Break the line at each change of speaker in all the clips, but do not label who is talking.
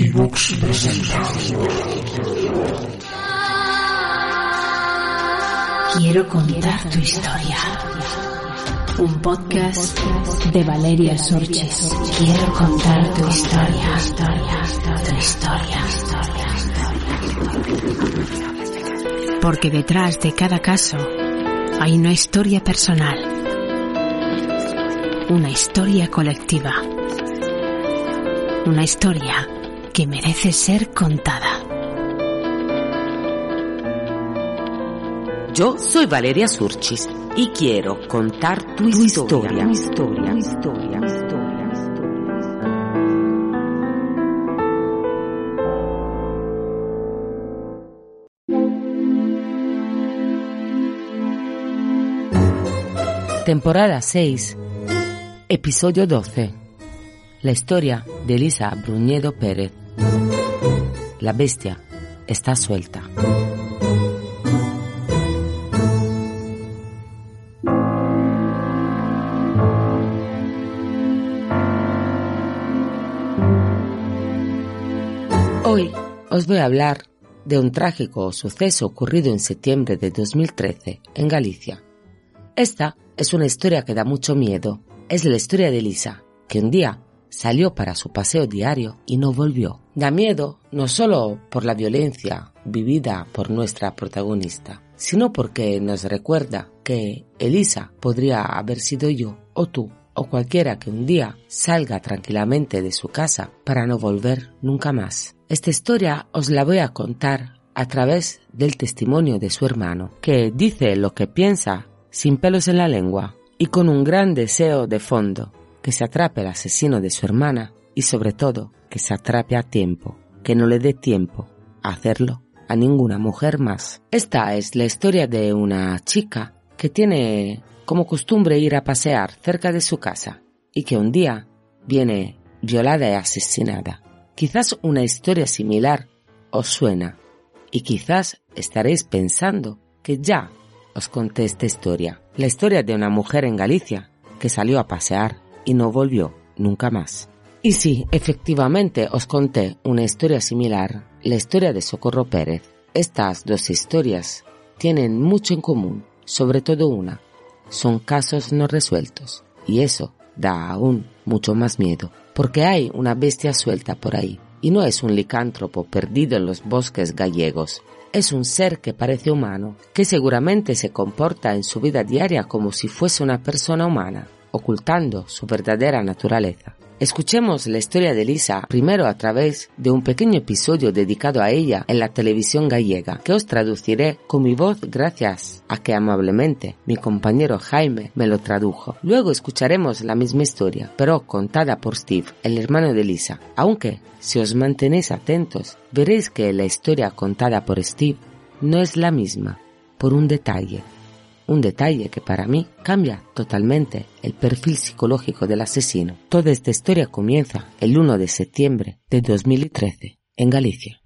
Evox presenta.
Quiero contar tu historia. Un podcast de Valeria Sorches. Quiero contar tu historia, historia, tu historia, historia. Porque detrás de cada caso hay una historia personal. Una historia colectiva. Una historia que merece ser contada.
Yo soy Valeria Surchis y quiero contar tu, historia. Tu historia, tu historia, historia, Temporada 6, episodio 12. La historia de Elisa Bruñedo Pérez. La bestia está suelta. Hoy os voy a hablar de un trágico suceso ocurrido en septiembre de 2013 en Galicia. Esta es una historia que da mucho miedo. Es la historia de Elisa, que un día salió para su paseo diario y no volvió. Da miedo no solo por la violencia vivida por nuestra protagonista, sino porque nos recuerda que Elisa podría haber sido yo o tú o cualquiera que un día salga tranquilamente de su casa para no volver nunca más. Esta historia os la voy a contar a través del testimonio de su hermano, que dice lo que piensa sin pelos en la lengua y con un gran deseo de fondo que se atrape al asesino de su hermana y sobre todo que se atrape a tiempo, que no le dé tiempo a hacerlo a ninguna mujer más. Esta es la historia de una chica que tiene como costumbre ir a pasear cerca de su casa y que un día viene violada y asesinada. Quizás una historia similar os suena y quizás estaréis pensando que ya os conté esta historia, la historia de una mujer en Galicia que salió a pasear y no volvió nunca más. Y sí, efectivamente os conté una historia similar, la historia de Socorro Pérez. Estas dos historias tienen mucho en común, sobre todo una. Son casos no resueltos. Y eso da aún mucho más miedo, porque hay una bestia suelta por ahí. Y no es un licántropo perdido en los bosques gallegos. Es un ser que parece humano, que seguramente se comporta en su vida diaria como si fuese una persona humana ocultando su verdadera naturaleza. Escuchemos la historia de Lisa primero a través de un pequeño episodio dedicado a ella en la televisión gallega, que os traduciré con mi voz gracias a que amablemente mi compañero Jaime me lo tradujo. Luego escucharemos la misma historia, pero contada por Steve, el hermano de Lisa, aunque si os mantenéis atentos, veréis que la historia contada por Steve no es la misma, por un detalle un detalle que para mí cambia totalmente el perfil psicológico del asesino. Toda esta historia comienza el 1 de septiembre de 2013 en Galicia.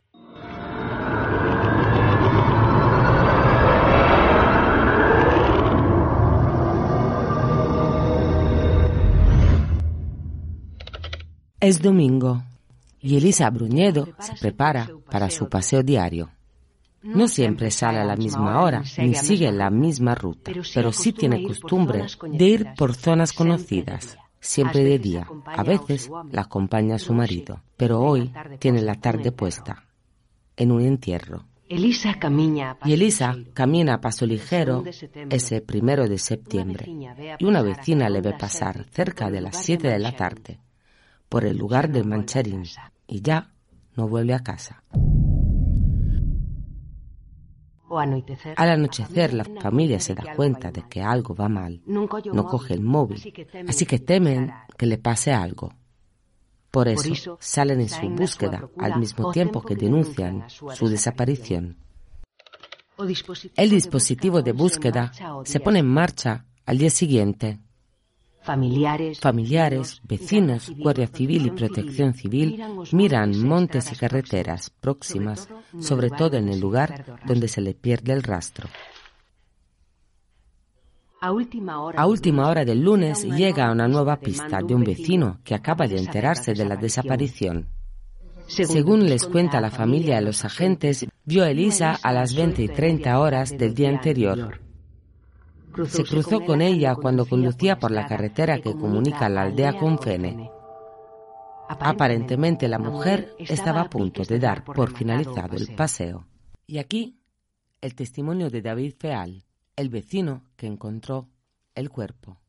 Es domingo y Elisa Bruñedo se prepara para su paseo diario. No siempre sale a la misma hora ni sigue la misma ruta, pero sí tiene costumbre de ir por zonas conocidas, siempre de día. A veces la acompaña su marido, pero hoy tiene la tarde puesta en un entierro. Y Elisa camina a paso ligero ese primero de septiembre. y una vecina le ve pasar cerca de las 7 de la tarde por el lugar del mancharín. Y ya no vuelve a casa. Al anochecer la familia se da cuenta de que algo va mal. No coge el móvil, así que temen que le pase algo. Por eso salen en su búsqueda al mismo tiempo que denuncian su desaparición. El dispositivo de búsqueda se pone en marcha al día siguiente.
Familiares,
Familiares, vecinos, Guardia Civil y Protección Civil miran montes y carreteras próximas, sobre todo en el lugar donde se le pierde el rastro.
A última hora,
del lunes llega una nueva pista de un vecino que acaba de enterarse de la desaparición. Según les cuenta la familia y los agentes, vio a Elisa a las 20 y 30 horas del día anterior. Se cruzó con ella cuando conducía por la carretera que comunica la aldea con Fene. Aparentemente la mujer estaba a punto de dar por finalizado el paseo. Y aquí el testimonio de David Feal, el vecino que encontró el cuerpo.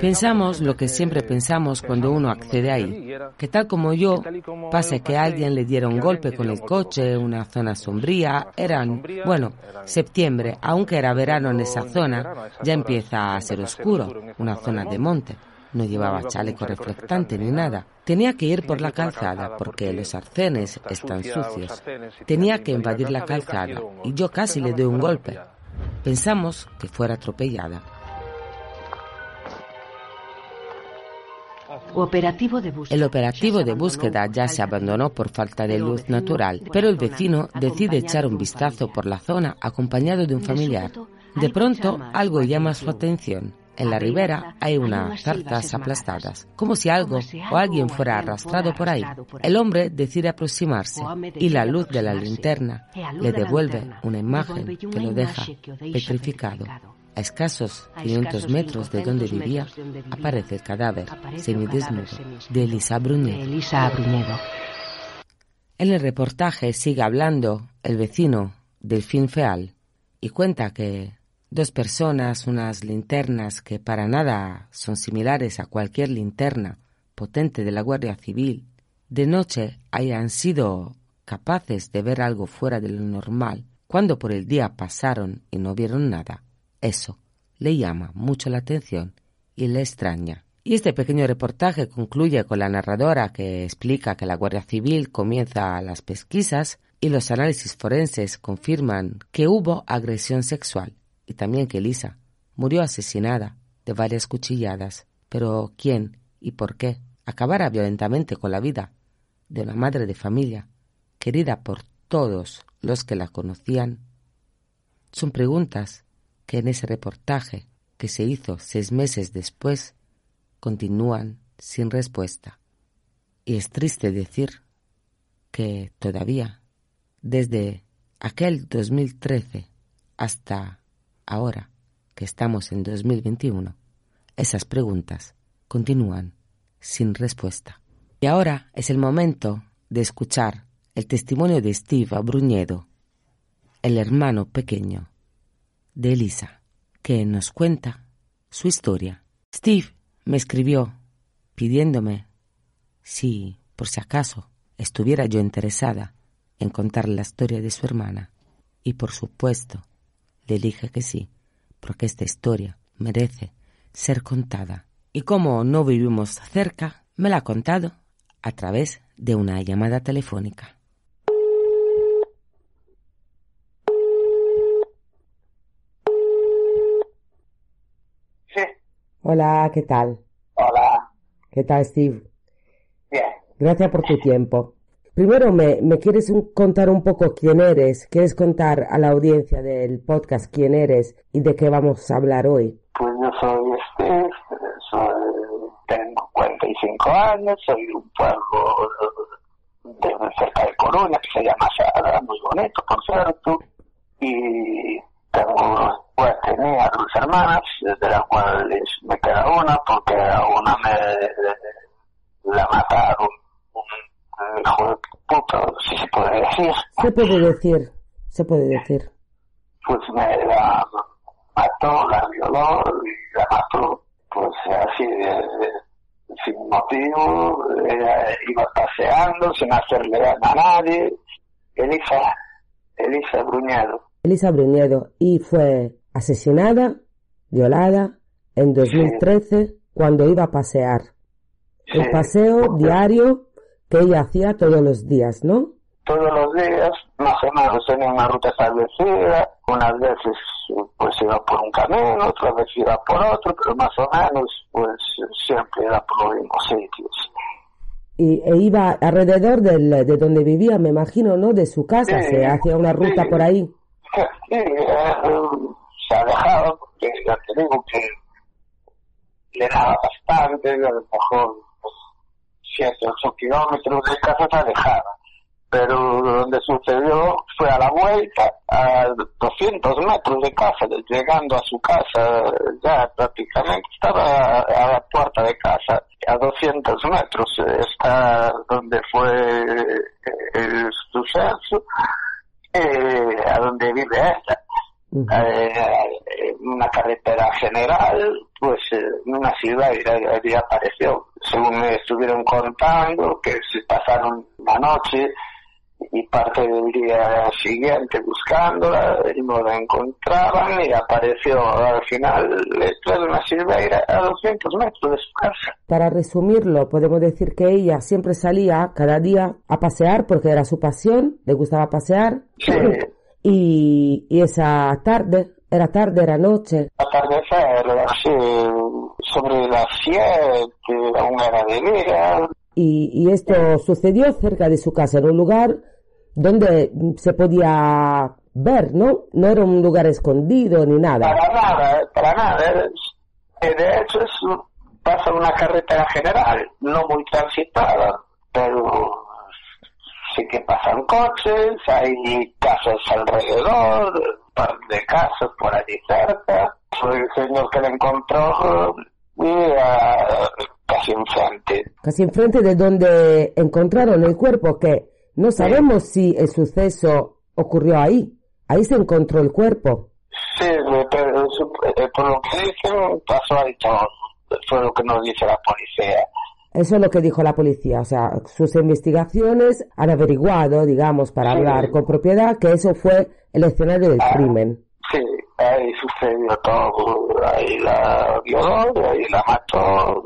Pensamos lo que siempre pensamos cuando uno accede ahí, que tal como yo, pase que alguien le diera un golpe con el coche, una zona sombría, eran, bueno, septiembre, aunque era verano en esa zona, ya empieza a ser oscuro, una zona de monte. No llevaba chaleco reflectante ni nada. Tenía que ir por la calzada porque los arcenes están sucios. Tenía que invadir la calzada y yo casi le doy un golpe. Pensamos que fuera atropellada.
Operativo de búsqueda.
El operativo de búsqueda ya se abandonó por falta de luz natural, pero el vecino decide echar un vistazo por la zona acompañado de un familiar. De pronto, algo llama su atención. En la ribera hay unas zarzas aplastadas, como si algo o alguien fuera arrastrado por ahí. El hombre decide aproximarse y la luz de la linterna le devuelve una imagen que lo deja petrificado. A escasos 500 metros de donde vivía aparece el cadáver semidesnudo de Elisa Bruñedo. En el reportaje sigue hablando el vecino Delfín Feal y cuenta que dos personas, unas linternas que para nada son similares a cualquier linterna potente de la Guardia Civil, de noche hayan sido capaces de ver algo fuera de lo normal, cuando por el día pasaron y no vieron nada. Eso le llama mucho la atención y le extraña. Y este pequeño reportaje concluye con la narradora que explica que la Guardia Civil comienza las pesquisas y los análisis forenses confirman que hubo agresión sexual y también que Elisa murió asesinada de varias cuchilladas. Pero ¿quién y por qué acabara violentamente con la vida de una madre de familia querida por todos los que la conocían? Son preguntas que en ese reportaje que se hizo seis meses después continúan sin respuesta. Y es triste decir que todavía, desde aquel 2013 hasta ahora que estamos en 2021, esas preguntas continúan sin respuesta. Y ahora es el momento de escuchar el testimonio de Steve Bruñedo, el hermano pequeño de Elisa, que nos cuenta su historia. Steve me escribió pidiéndome si, por si acaso, estuviera yo interesada en contar la historia de su hermana. Y por supuesto, le dije que sí, porque esta historia merece ser contada. Y como no vivimos cerca, me la ha contado a través de una llamada telefónica. Hola, ¿qué tal?
hola,
¿Qué tal, Steve?
bien.
Gracias por tu tiempo. Primero, ¿me, me quieres un- contar un poco quién eres? ¿Quieres contar a la audiencia del podcast quién eres y de qué vamos a hablar hoy?
Pues yo soy Steve, soy, tengo 45 años, soy de un pueblo de, cerca de Coruña que se llama Sada, muy bonito, por cierto, y tengo, pues tenía dos hermanas, de las cuales me queda una porque a una me la mataron un hijo de puta, si se puede decir.
Se puede decir, se puede decir.
pues me la mató, la violó y la mató, pues así, de- de- sin motivo, iba paseando sin hacerle daño a nadie, Elisa, Elisa Bruñedo,
Elisa Bruñedo y fue asesinada, violada en 2013 cuando iba a pasear
El paseo diario que ella hacía todos los días, ¿no?
Todos los días, más o menos tenía una ruta establecida, unas veces pues iba por un camino, otras veces iba por otro, pero más o menos pues siempre era por los mismos sitios.
Y e iba alrededor del, de donde vivía, me imagino, ¿no? De su casa, se hacía una ruta por ahí.
Sí, eh, se alejaba, porque ya te digo que le daba bastante, a lo mejor 7, pues, 8 kilómetros de casa se alejaba pero donde sucedió fue a la vuelta, a 200 metros de casa, llegando a su casa, ya prácticamente estaba a la puerta de casa, a 200 metros, está donde fue el suceso, eh, vive ella. Eh, una carretera general, pues en una ciudad y, apareció. Según me estuvieron contando, que se pasaron la noche y parte del día siguiente buscándola y no la encontraban y apareció al final detrás de una silveira a 200 metros de su casa.
Para resumirlo, podemos decir que ella siempre salía cada día a pasear porque era su pasión, le gustaba pasear.
Sí.
Y, y esa tarde, era tarde, era noche.
Atardecer, sí, sobre las 7, aún era de día.
Y, y esto sucedió cerca de su casa, en un lugar donde se podía ver, ¿no? No era un lugar escondido ni nada.
Para nada, para nada. Eh, de hecho, es, pasa una carretera general, no muy transitada, pero sí que pasan coches, hay casas alrededor, un par de casas por allí cerca. Fue el señor que la encontró vivía casi enfrente.
Casi enfrente de donde encontraron el cuerpo, que no sabemos si el suceso ocurrió ahí. Ahí se encontró el cuerpo.
Sí, pero eh, por lo que dicen, pasó ahí todo. Fue lo que nos dice la policía.
Eso es lo que dijo la policía. O sea, sus investigaciones han averiguado, digamos, para hablar con propiedad, que eso fue el escenario del
Ah.
crimen.
Sí, ahí sucedió todo. Ahí la violó, ahí la mató,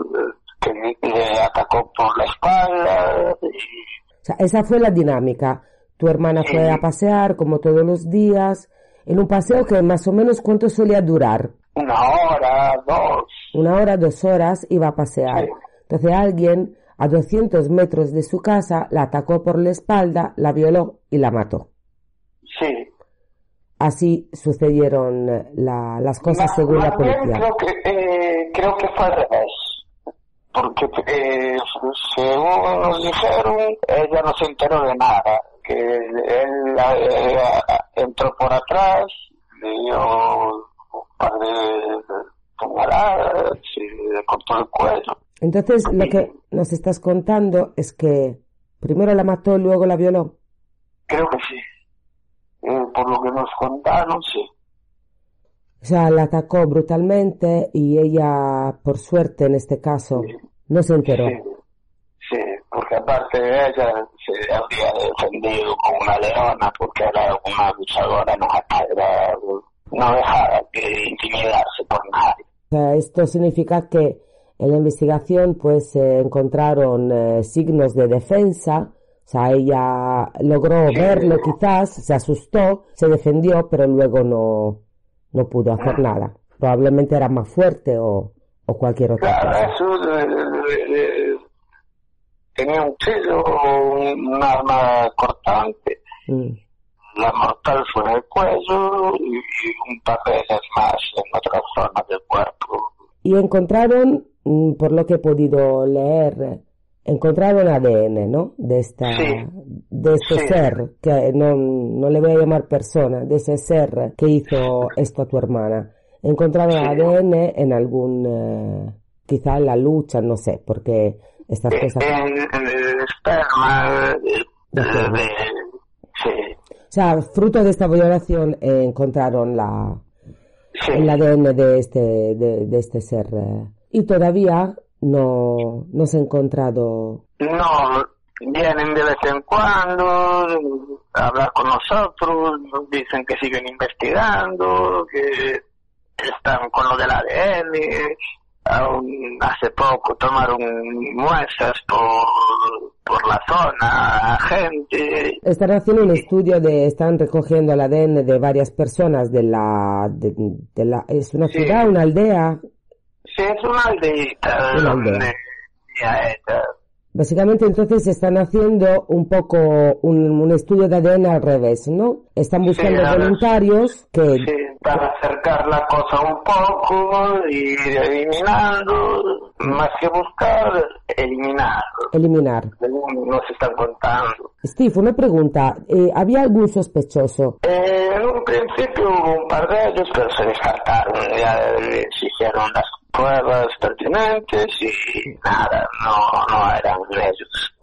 que le atacó por la espalda. Y,
O sea, esa fue la dinámica. Tu hermana fue a pasear como todos los días, en un paseo que más o menos cuánto solía durar.
una hora, dos.
Una hora, dos horas iba a pasear.
Sí.
Entonces alguien a 200 metros de su casa la atacó por la espalda, la violó y la mató.
Sí.
Así sucedieron eh, la- las cosas según la policía.
Creo que, eh, creo que fue al revés. Porque eh, según nos dijeron, ella no se enteró de nada. Que él eh, entró por atrás, le dio un par de puñaladas y le cortó el cuello.
Entonces lo que nos estás contando es que primero la mató, luego la violó.
Creo que sí. Eh, por lo que nos contaron, sí.
O sea, la atacó brutalmente y ella, por suerte en este caso, no se enteró.
Sí, sí, porque aparte ella se había defendido como una leona porque era una luchadora era, no dejaba de intimidarse por nadie.
O sea, esto significa que en la investigación pues se encontraron eh, signos de defensa, o sea, ella logró verlo quizás, se asustó, se defendió, pero luego no, no pudo hacer nada. Probablemente era más fuerte o, o cualquier otra
Claro,
cosa.
eso tenía un cuchillo, un, arma cortante,
Mm.
la mortal fue en el cuello y, un par de veces más en otras zonas del cuerpo.
Y encontraron, por lo que he podido leer, encontraron ADN, ¿no? De esta,
Sí.
de este
Sí.
ser, que no, no le voy a llamar persona, de ese ser que hizo esto a tu hermana. Encontraron
Sí.
ADN en algún, eh, quizá en la lucha, no sé, porque estas cosas,
En, en el esperma de,
De esperma.
de- sí,
o sea, fruto de esta violación eh, encontraron la, el ADN de este, de, de este ser. eh, y todavía no, no se ha encontrado
No, vienen de vez en cuando a hablar con nosotros, nos dicen que siguen investigando, que están con lo del ADN, aún hace poco tomaron muestras por, por la zona gente.
Están haciendo un estudio de, están recogiendo el ADN de varias personas de la, de, de la, es una
Sí.
ciudad, una aldea.
Sí, es una aldeita
Una aldea. Básicamente entonces están haciendo un poco un, un estudio de ADN al revés, ¿no? Están buscando voluntarios que,
Sí, para acercar la cosa un poco y eliminando, más que buscar, eliminar,
eliminar.
nos están contando.
Steve, una pregunta. eh, ¿Había algún sospechoso?
Eh, en un principio hubo un par de ellos, pero se descartaron, ya se hicieron las pruebas pertinentes y nada, no, no eran ellos.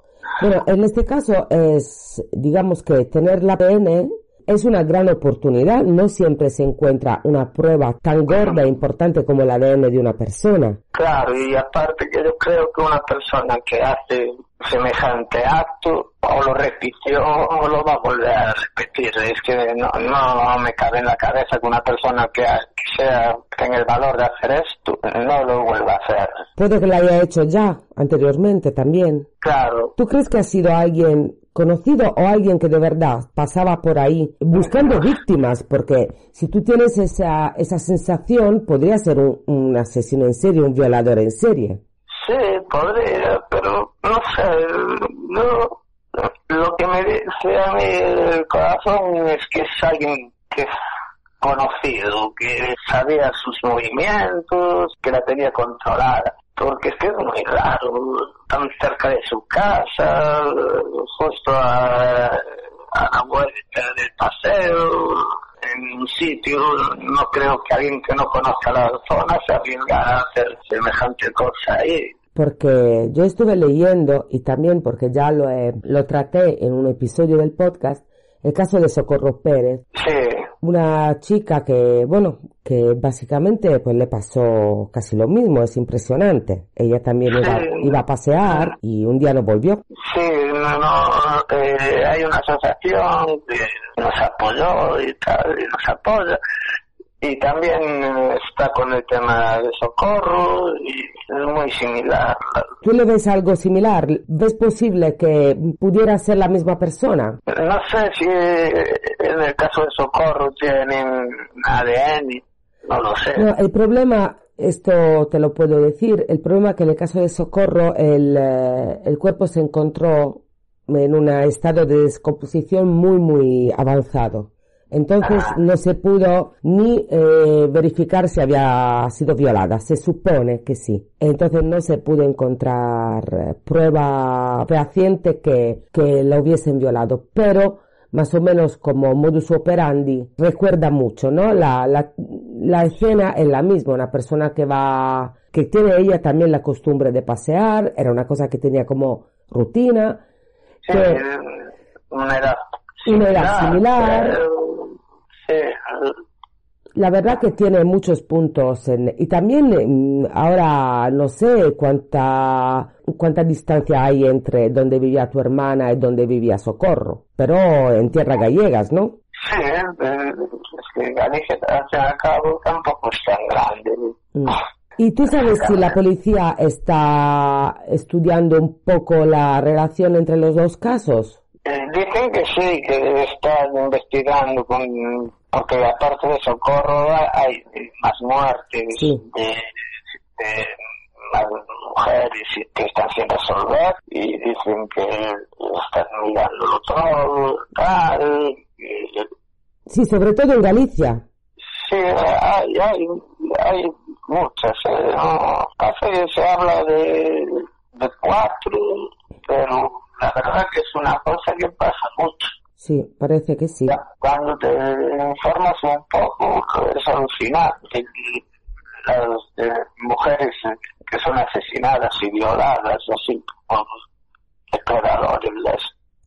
Bueno, en este caso es, digamos que tener la ADN es una gran oportunidad. No siempre se encuentra una prueba tan gorda e importante como el ADN de una persona.
Claro, y aparte que yo creo que una persona que hace semejante acto o lo repitió o lo va a volver a repetir. Es que no, no me cabe en la cabeza que una persona que, que sea tenga el valor de hacer esto no lo vuelva a hacer.
Puede que lo haya hecho ya anteriormente también.
Claro,
¿Tú crees que ha sido alguien conocido o alguien que de verdad pasaba por ahí buscando víctimas? Porque si tú tienes esa, esa sensación, podría ser un, asesino en serie, un violador en serie.
sí, podría, pero no sé, no, lo que me dice a mí el corazón es que es alguien que es conocido, que sabía sus movimientos, que la tenía controlada. Porque es que es muy raro, tan cerca de su casa, justo a, a la vuelta del paseo, en un sitio, no creo que alguien que no conozca la zona se arriesgara a hacer semejante cosa ahí.
Porque yo estuve leyendo y también porque ya lo, lo traté en un episodio del podcast, el caso de Socorro Pérez,
Sí,
una chica que, bueno, que básicamente pues le pasó casi lo mismo, es impresionante. Ella también iba,
Sí.
iba a pasear y un día no volvió.
sí, no, no, eh, hay una asociación que nos apoyó y tal, y nos apoya. Y también eh, está con el tema de socorro y es muy similar.
¿Tú le ves algo similar? ¿Ves posible que pudiera ser la misma persona?
No sé si en el caso de socorro tienen ADN, no lo sé.
No, el problema, esto te lo puedo decir, el problema es que en el caso de Socorro el, eh, el cuerpo se encontró en un estado de descomposición muy, muy avanzado. Entonces no se pudo ni eh, verificar si había sido violada. Se supone que sí. Entonces no se pudo encontrar eh, prueba fehaciente que, que la hubiesen violado. Pero más o menos como modus operandi recuerda mucho, ¿no? La, la, la escena es la misma. Una persona que va, que tiene ella también la costumbre de pasear. Era una cosa que tenía como rutina.
Sí,
que-
una edad
Una edad similar.
pero,
La verdad que tiene muchos puntos en- y también mm, ahora no sé cuánta cuánta distancia hay entre donde vivía tu hermana y donde vivía Socorro, pero en tierra gallegas, ¿no?
sí, eh, es que Galicia, al cabo, tampoco es tan grande.
Mm. ¿Y tú sabes si la policía está estudiando un poco la relación entre los dos casos?
Dicen que sí, que están investigando con, porque aparte de socorro hay más muertes
Sí.
de, de más mujeres que están sin resolver y dicen que están mirándolo todo, tal.
Sí, sobre todo en Galicia.
Sí, hay, hay, hay muchas. eh, no, casi se habla de, de cuatro, pero la verdad que es una cosa que pasa mucho.
Sí, parece que sí.
Cuando te informas un poco, es alucinante. Las eh, mujeres que son asesinadas y violadas, así como depredadores.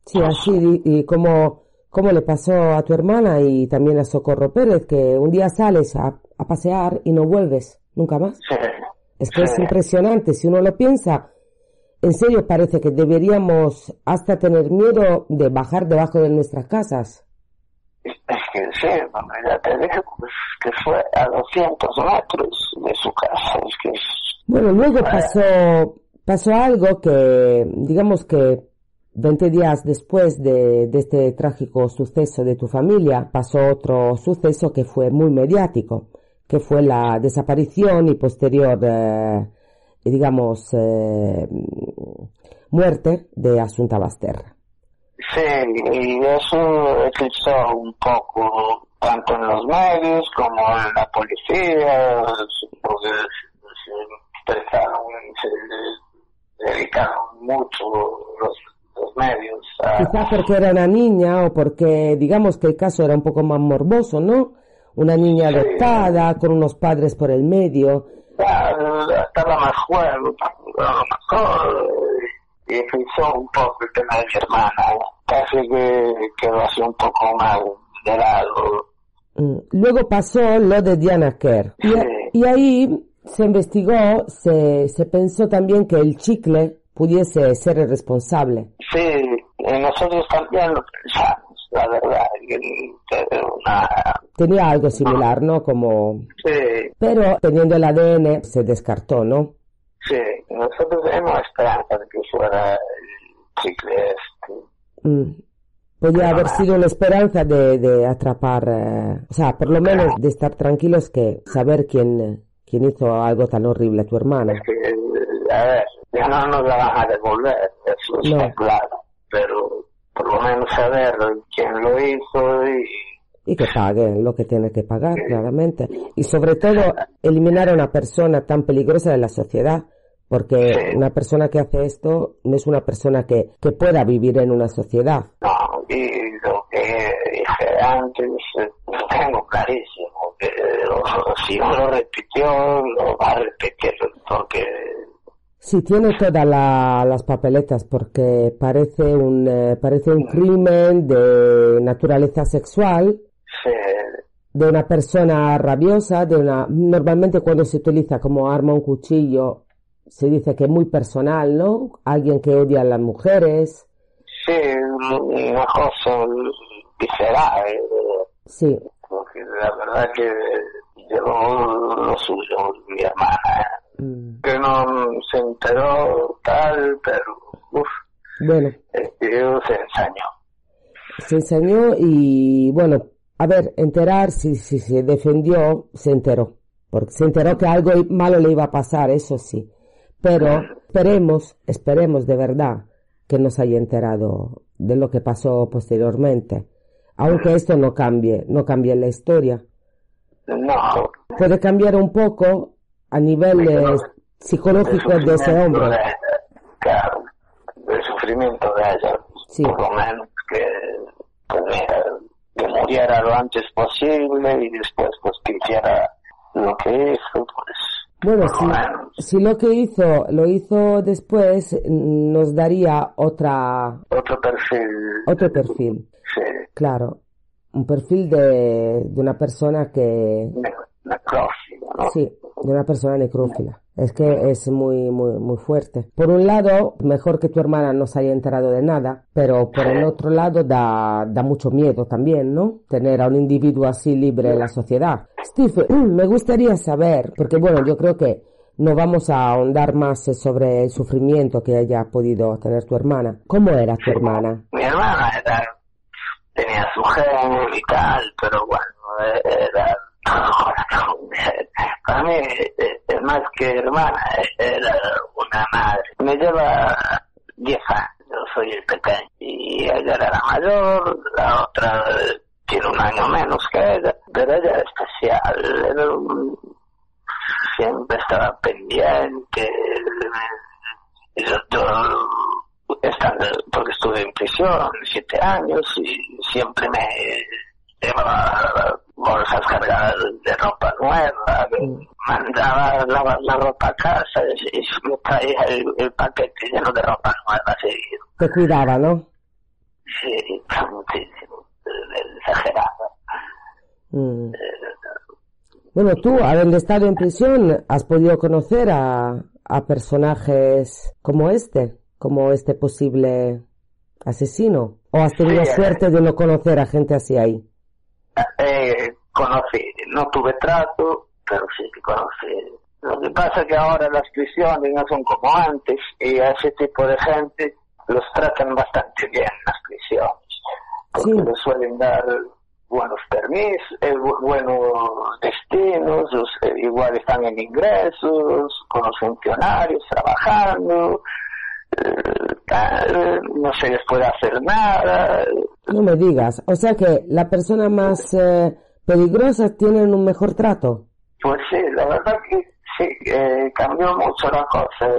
Sí, así y, y como, como le pasó a tu hermana y también a Socorro Pérez, que un día sales a, a pasear y no vuelves nunca más.
Sí,
Es que es
Sí.
impresionante, si uno lo piensa, en serio parece que deberíamos hasta tener miedo de bajar debajo de nuestras casas.
es que sí, hombre, ya te dije pues, que fue a 200 metros de su casa. Es que es
Bueno, luego pasó, pasó algo que, digamos que 20 días después de, de, este trágico suceso de tu familia, pasó otro suceso que fue muy mediático, que fue la desaparición y posterior, eh, digamos, eh, muerte de Asunta Basterra.
Sí, y eso eclipsó un poco tanto en los medios como en la policía, porque se expresaron, se dedicaron mucho los, los medios. A...
Quizás porque era una niña o porque digamos que el caso era un poco más morboso, ¿no? Una niña adoptada con unos padres por el medio.
Estaba más juego, mejor y eclipsó un poco el tema de mi hermana. Casi que quedó así un poco más de lado
Luego pasó lo de Diana Kerr. Y, y ahí se investigó, se, se pensó también que el chicle pudiese ser el responsable.
Sí, nosotros también lo pensamos, la verdad. Una...
Tenía algo similar, ¿no? Como...
Sí.
Pero teniendo el ADN se descartó, ¿no?
Sí, nosotros tenemos esperanza de que fuera el chicle este.
Mm. Podría haber sido la esperanza de, de atrapar, eh, o sea, por lo menos de estar tranquilos que saber quién, quién hizo algo tan horrible a tu hermana.
Es que, a ver, ya no nos la van a devolver, eso
No.
está claro, pero por lo menos saber quién lo hizo y
Y que pague lo que tiene que pagar, claramente. Y sobre todo, eliminar a una persona tan peligrosa de la sociedad. Porque
Sí.
una persona que hace esto no es una persona que, que pueda vivir en una sociedad.
No, y lo que dije antes, eh, lo tengo clarísimo, que lo- si no lo repitió, lo va a repetir, porque
Sí, tiene todas la- las papeletas porque parece un, eh, parece un crimen de naturaleza sexual,
se,
de una persona rabiosa, de una, normalmente cuando se utiliza como arma un cuchillo, se dice que es muy personal, ¿no? Alguien que odia a las mujeres,
sí, una cosa visceral, eh,
sí,
porque la verdad que llevó lo suyo mi hermana, que no se enteró tal, pero uf,
bueno,
el tío se ensañó.
se enseñó y bueno, a ver, enterar si, si se defendió, se enteró, porque se enteró que algo malo le iba a pasar, eso sí, pero esperemos, esperemos de verdad que nos haya enterado de lo que pasó posteriormente, aunque esto no cambie, no cambie la historia,
No,
puede cambiar un poco a nivel eh, psicológico de ese hombre,
de- claro, el sufrimiento de ella,
Sí.
por lo menos que, pues que muriera lo antes posible y después pues que hiciera lo que hizo, pues
Bueno, si, si lo que hizo lo hizo después, nos daría otra
otro perfil,
otro perfil,
sí,
claro, un perfil de, de una persona que
ne- necrófilo, ¿no?
sí, de una persona necrófila. Es que es muy muy muy fuerte. Por un lado, mejor que tu hermana no se haya enterado de nada, pero por el otro lado da da mucho miedo también, ¿no? Tener a un individuo así libre en la sociedad. Steve, me gustaría saber, porque bueno, yo creo que no vamos a ahondar más sobre el sufrimiento que haya podido tener tu hermana. ¿Cómo era tu hermana?
Mi hermana era, tenía su genio y tal, pero bueno, era, para mí, eh, más que hermana, era una madre. Me lleva 10 años, soy el pequeño, y ella era la mayor, la otra eh, tiene un año menos que ella, pero ella era especial, siempre estaba pendiente, yo, yo estando, porque estuve en prisión siete años y siempre me llevaba bolsas cargadas de ropa nueva, me mandaba lavar la ropa a casa y, me traía el, el paquete lleno de ropa nueva seguido.
Te cuidaba, ¿no?
Sí, muchísimo, eh, exagerado.
Mm. Bueno, tú, habiendo estado en prisión, has podido conocer a, a personajes como este, como este posible asesino. ¿O has tenido
Sí, eh.
suerte de no conocer a gente así ahí?
Conocí, no tuve trato, pero sí que conocí Lo que pasa es que ahora las prisiones no son como antes y a ese tipo de gente los tratan bastante bien las prisiones. Porque
Sí.
les suelen dar buenos permisos, eh, bu- buenos destinos, los, eh, igual están en ingresos, con los funcionarios trabajando, eh, tal, no se les puede hacer nada.
No me digas. O sea que la persona más eh, peligrosa tienen un mejor trato.
Pues sí, la verdad que sí, eh, cambió mucho la cosa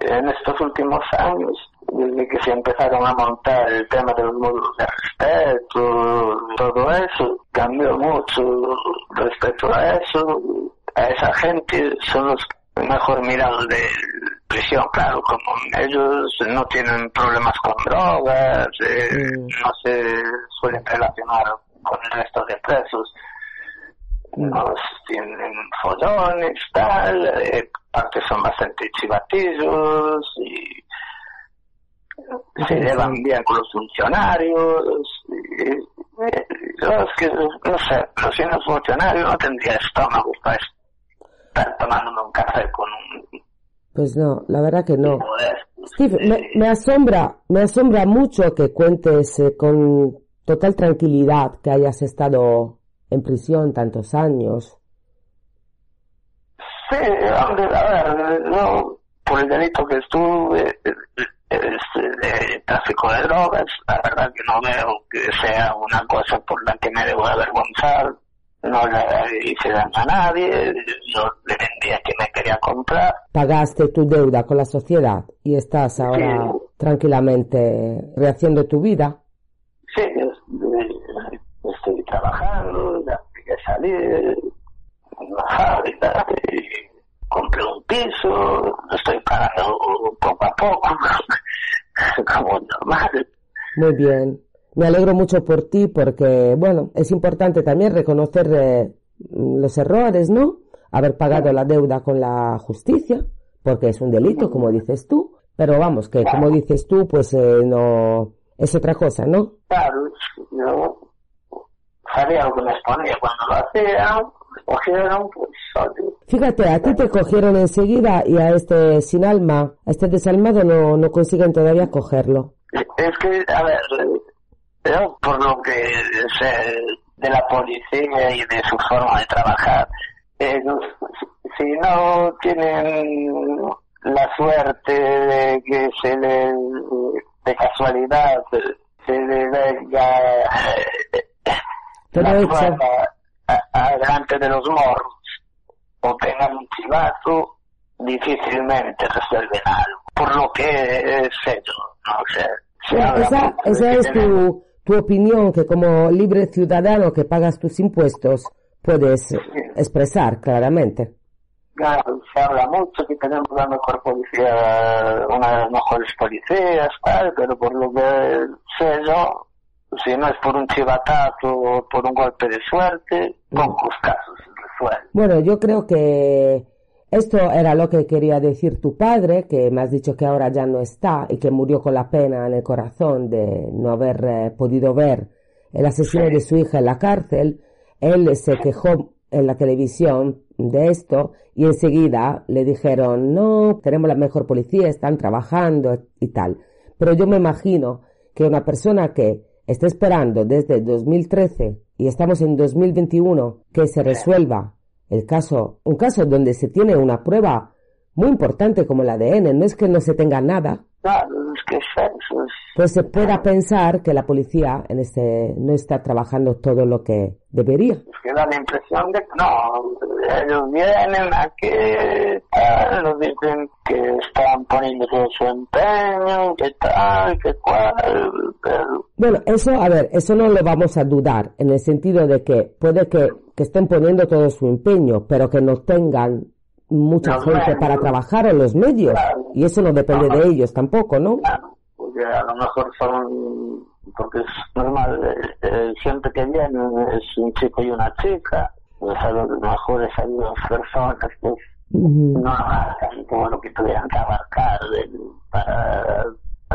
en estos últimos años, desde que se empezaron a montar el tema de los módulos de respeto, todo eso, cambió mucho respecto a eso. A esa gente son los mejor mirados de prisión, claro, como ellos no tienen problemas con drogas, eh, no se suelen relacionar con el resto de presos nos tienen follones, tal, eh, son bastante chivatillos y se llevan bien con los funcionarios. Y, eh, yo es que, no sé, pero si no es funcionario no tendría estómago para estar tomándome un café con un
Pues no, la verdad que no. Steve, me, me asombra, me asombra mucho que cuentes eh, con total tranquilidad que hayas estado en prisión tantos años.
Sí, hombre, a ver, yo por el delito que estuve, este, de tráfico de drogas, la verdad que no veo que sea una cosa por la que me debo avergonzar. No le hice daño a nadie, yo le vendía que me quería comprar.
Pagaste tu deuda con la sociedad y estás ahora
Sí.
tranquilamente rehaciendo tu vida.
Sí, es- estoy trabajando, ya una fábrica y compré un piso, estoy pagando poco a poco, como normal.
Muy bien. Me alegro mucho por ti porque, bueno, es importante también reconocer eh, los errores, ¿no? Haber pagado la deuda con la justicia, porque es un delito, como dices tú. Pero vamos, que como dices tú, pues eh, no es otra cosa, ¿no?
Claro, yo que me exponía cuando lo hacía, me cogieron, pues,
Fíjate, a ti te cogieron enseguida y a este sin alma, a este desalmado no, no consiguen todavía cogerlo.
Es que, a ver, yo por lo que sé de la policía y de su forma de trabajar, ellos, si no tienen la suerte de que se les, de casualidad, se les venga eh, la adelante de los morros o tengan un chivazo, difícilmente resuelven algo. Por lo que sé yo, no sé. se
esa, esa es tu, tu opinión que como libre ciudadano que pagas tus impuestos puedes expresar claramente.
Claro, se habla mucho que tenemos la mejor policía, una de las mejores policías, tal, pero por lo que sé yo, si no es por un chivatazo o por un golpe de suerte, pocos casos se resuelven.
Bueno, yo creo que esto era lo que quería decir tu padre, que me has dicho que ahora ya no está y que murió con la pena en el corazón de no haber eh, podido ver el asesino de su hija en la cárcel. Él se quejó en la televisión de esto y enseguida le dijeron, no, tenemos la mejor policía, están trabajando y tal. Pero yo me imagino que una persona que está esperando desde 2013 y estamos en 2021 que se resuelva el caso, un caso donde se tiene una prueba muy importante como el ADN, no es que no se tenga nada, Pues se pueda pensar que la policía en este no está trabajando todo lo que debería.
es que da la impresión de que no, ellos vienen aquí, tal, nos dicen que están poniendo todo su empeño, que tal, que cual, pero
Bueno, eso, a ver, eso no lo vamos a dudar, en el sentido de que puede que, que estén poniendo todo su empeño, pero que no tengan mucha gente para trabajar en los medios.
Claro.
Y eso no depende de ellos tampoco, ¿no?
claro, porque a lo mejor son, porque es normal, eh, eh, siempre que vienen es un chico y una chica, pues a lo mejor esas dos personas pues
Ujú.
no abarcan todo lo que tuvieran que abarcar de- para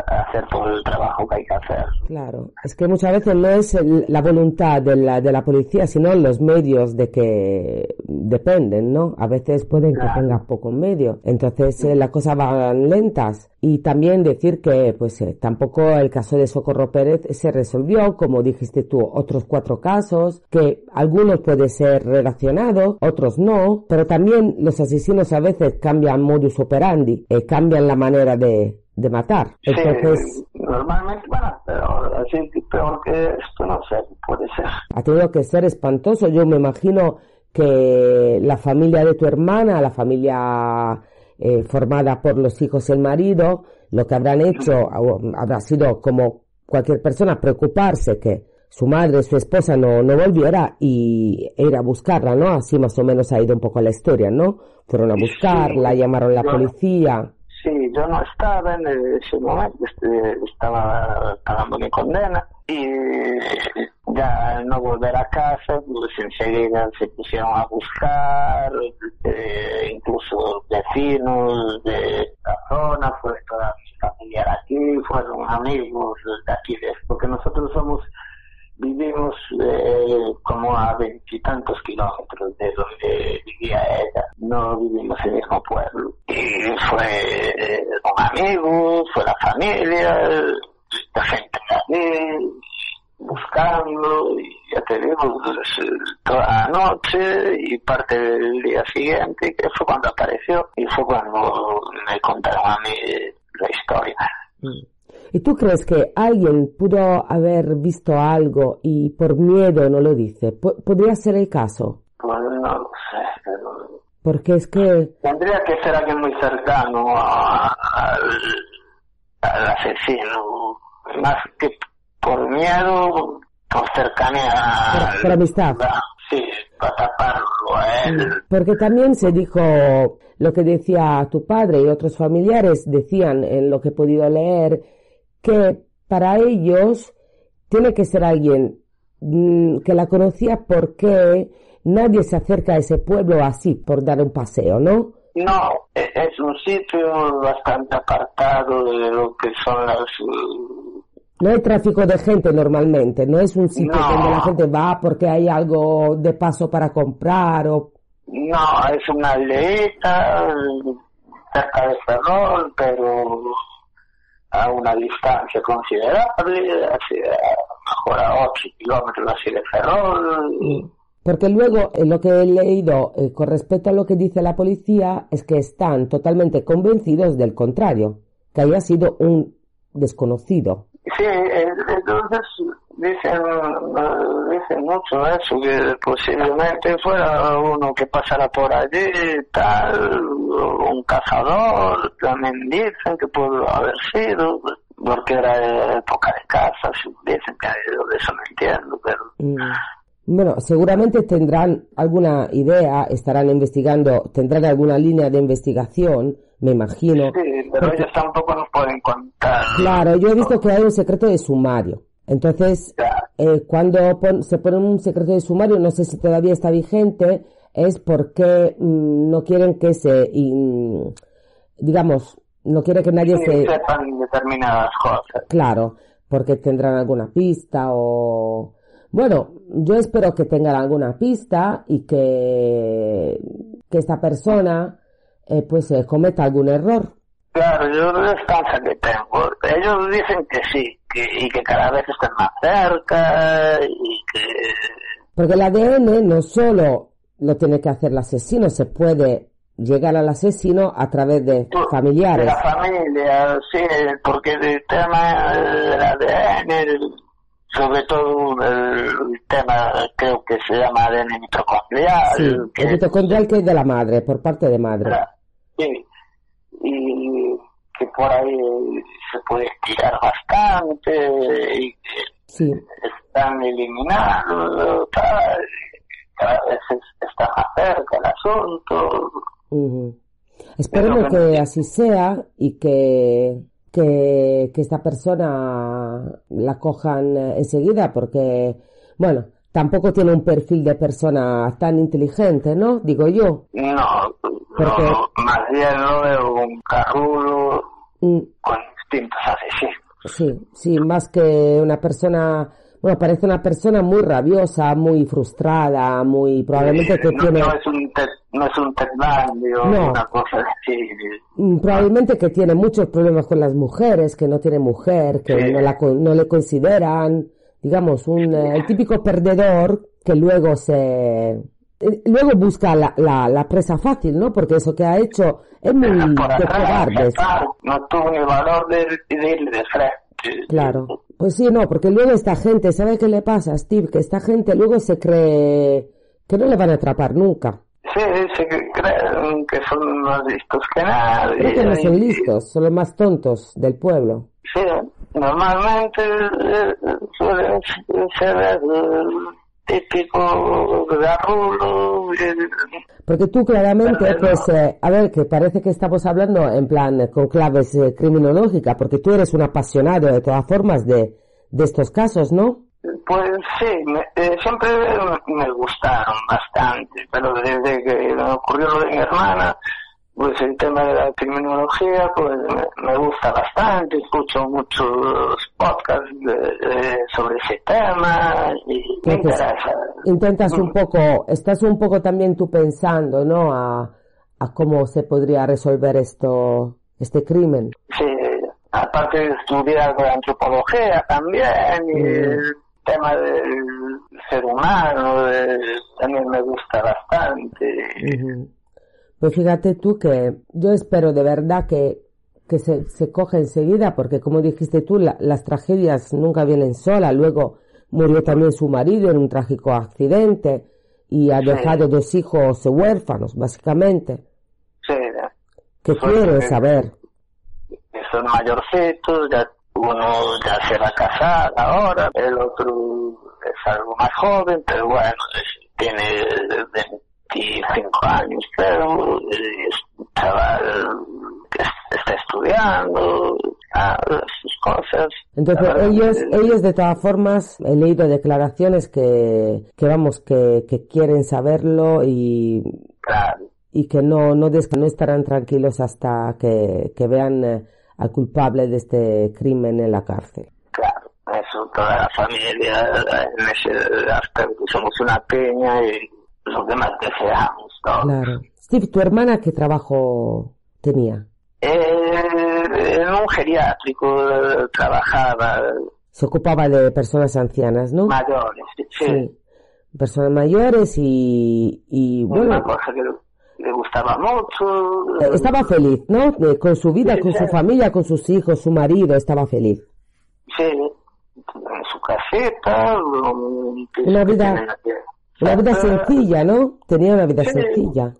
hacer todo el trabajo que hay que hacer.
Claro, es que muchas veces no es la voluntad de la, de la policía, sino los medios de que dependen, ¿no? A veces pueden que tengas pocos medios, entonces eh, las cosas van lentas. Y también decir que, pues, eh, tampoco el caso de Socorro Pérez se resolvió, como dijiste tú, otros cuatro casos, que algunos pueden ser relacionados, otros no, pero también los asesinos a veces cambian modus operandi, eh, cambian la manera de, de matar.
Entonces, normalmente, bueno, pero así peor que esto no sé, puede ser.
Ha tenido que ser espantoso. Yo me imagino que la familia de tu hermana, la familia eh, formada por los hijos y el marido, lo que habrán hecho habrá sido como cualquier persona preocuparse que su madre, su esposa no, no volviera y ir a buscarla, ¿no? Así más o menos ha ido un poco la historia, ¿no? Fueron a buscarla, llamaron a la policía.
Sí, yo no estaba en ese momento, este, estaba pagando mi condena y ya no volver a casa, pues enseguida se pusieron a buscar, eh, incluso vecinos de la zona, fue toda mi familia aquí, fueron amigos de aquí, porque nosotros somos vivimos eh, como a veintitantos kilómetros de donde vivía ella, no vivimos en el mismo pueblo. Y fue eh, un amigo, fue la familia, la gente también, buscando, y ya te pues, toda la noche y parte del día siguiente, que fue cuando apareció, y fue cuando me contaron a mí la historia. Mm.
¿Y tú crees que alguien pudo haber visto algo y por miedo no lo dice? ¿Podría ser el caso?
Pues no lo sé, pero...
Porque es que...
Tendría que ser alguien muy cercano al, asesino, más que por miedo, por cercanía.
Por, por amistad.
Sí, para taparlo a él.
Porque también se dijo lo que decía tu padre y otros familiares decían en lo que he podido leer que para ellos tiene que ser alguien mm, que la conocía porque nadie se acerca a ese pueblo así por dar un paseo, ¿no?
No, e-, es un sitio bastante apartado de lo que son las...
No hay tráfico de gente normalmente, no es un sitio donde la gente va porque hay algo de paso para comprar o...
No, es una aldeita cerca de Ferrol, pero a una distancia considerable, hacia mejor a 8 kilómetros así de Ferrol.
Porque luego eh, lo que he leído eh, con respecto a lo que dice la policía es que están totalmente convencidos del contrario, que haya sido un desconocido.
Sí, entonces dicen, dicen mucho eso, que posiblemente fuera uno que pasara por allí, tal, un cazador, también dicen que pudo haber sido, porque era época de caza, dicen que de eso no entiendo, pero... Mm.
Bueno, seguramente tendrán alguna idea, estarán investigando, tendrán alguna línea de investigación, me imagino.
Sí, pero ellos tampoco nos pueden contar.
Claro, yo he visto que hay un secreto de sumario. Entonces, eh, cuando se pone un secreto de sumario, no sé si todavía está vigente, es porque mm, no quieren que se, digamos, no quiere que nadie se...
sepan determinadas cosas.
Claro, porque tendrán alguna pista o bueno, yo espero que tengan alguna pista y que, que esta persona eh, pues eh, cometa algún error.
Claro, yo la esperanza que tengo. Ellos dicen que sí, que, y que cada vez estén más cerca y que...
Porque el ADN no solo lo tiene que hacer el asesino, se puede llegar al asesino a través de familiares.
De la familia, sí, porque el tema del ADN sobre todo el tema creo que se llama ADN mitocondrial.
Sí, el mitocondrial que es de la madre, por parte de madre.
Sí, y que por ahí se puede estirar bastante y que están eliminando, cada vez está más cerca el asunto.
Esperemos que así sea y que que, que esta persona la cojan eh, enseguida porque, bueno, tampoco tiene un perfil de persona tan inteligente, ¿no? Digo yo.
No, porque... más bien lo veo un carrulo mm. con distintos asesinos.
Sí, sí, más que una persona, bueno, parece una persona muy rabiosa, muy frustrada, muy probablemente que
no,
tiene...
no es un Ted, no es un
No.
una cosa así.
Mm, Probablemente que tiene muchos problemas con las mujeres, que no tiene mujer, que
Sí.
no, la, no le consideran, digamos, un, eh, el típico perdedor que luego se, eh, luego busca la, la, la presa fácil, ¿no? Porque eso que ha hecho es muy de cobardes.
no tuvo ni valor de, de de frente.
Claro. Pues sí, no, porque luego esta gente, ¿sabe qué le pasa, Steve? Que esta gente luego se cree que no le van a atrapar nunca.
Sí, sí, que creen que son más listos que nadie.
Creo que no son listos, son los más tontos del pueblo.
Sí, normalmente eh, suelen ser el típico garrulo. eh,
Porque tú claramente, pues, eh, a ver, que parece que estamos hablando en plan eh, con claves eh, criminológicas, porque tú eres un apasionado de todas formas de, de estos casos, ¿no?
Pues sí, me- eh, siempre me gustaron bastante, pero desde que ocurrió lo de mi hermana, pues el tema de la criminología, pues me, me gusta bastante, escucho muchos podcasts de- de- sobre ese tema y me interesa.
Intentas un poco, estás un poco también tú pensando, ¿no? A, a cómo se podría resolver esto, este crimen.
Sí, aparte de estudiar la antropología también y
Mm.
el tema del ser humano también me gusta bastante.
Pues fíjate tú que yo espero de verdad que, que se, se coja enseguida, porque como dijiste tú, la- las tragedias nunca vienen solas. Luego murió también su marido en un trágico accidente y ha
Sí.
dejado dos hijos huérfanos, básicamente.
Sí,
¿Qué
Pues,
quieres saber?
son mayorcitos, ya uno ya se va a casar ahora, el otro es algo más joven, pero bueno, tiene 25 años, pero es un chaval que es- está estudiando, ah, sus cosas.
Entonces ellos, ellos de todas formas, he leído declaraciones que, que vamos, que, que quieren saberlo y,
Claro,
y que no, no, des- no estarán tranquilos hasta que, que vean eh, al culpable de este crimen en la cárcel.
claro. Eso, toda la familia, en ese aspecto somos una peña y lo que más deseamos, ¿no?
Claro. Steve, ¿tu hermana qué trabajo tenía?
Eh, en un geriátrico eh, trabajaba
Se ocupaba de personas ancianas, ¿no?
mayores, sí.
Personas mayores y, y
Una
bueno,
cosa que le, gustaba mucho.
estaba feliz, ¿no? Con su vida,
Sí,
con su
claro.
familia, con sus hijos, su marido, estaba feliz.
Sí, en su caseta.
Una vida-. Una vida
Eh,
sencilla, ¿no? Tenía una vida
Sí.
sencilla.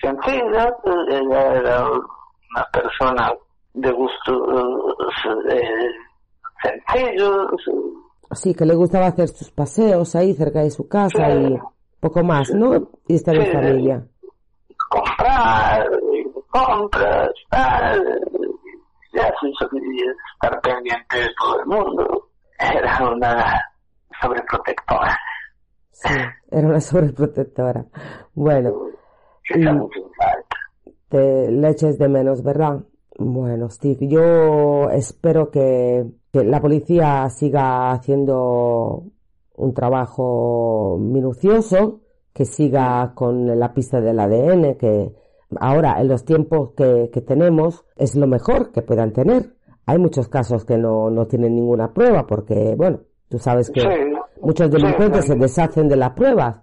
Sencilla, eh, ella era una persona de gusto eh, sencillos.
Así que le gustaba hacer sus paseos ahí cerca de su casa
Sí.
y poco más, ¿no? Y estar en
Sí.
familia.
comprar, compras, tal, y así y estar pendiente de todo el mundo. Era una sobreprotectora.
Sí, era una sobreprotectora. Bueno,
falta.
te le eches de menos, ¿verdad? Bueno, Steve, yo espero que, la policía siga haciendo un trabajo minucioso, que siga con la pista del ADN, que ahora en los tiempos que, que tenemos es lo mejor que puedan tener. Hay muchos casos que no, no tienen ninguna prueba porque, bueno, tú sabes que
Sí.
Muchos delincuentes
Sí,
se deshacen de las pruebas.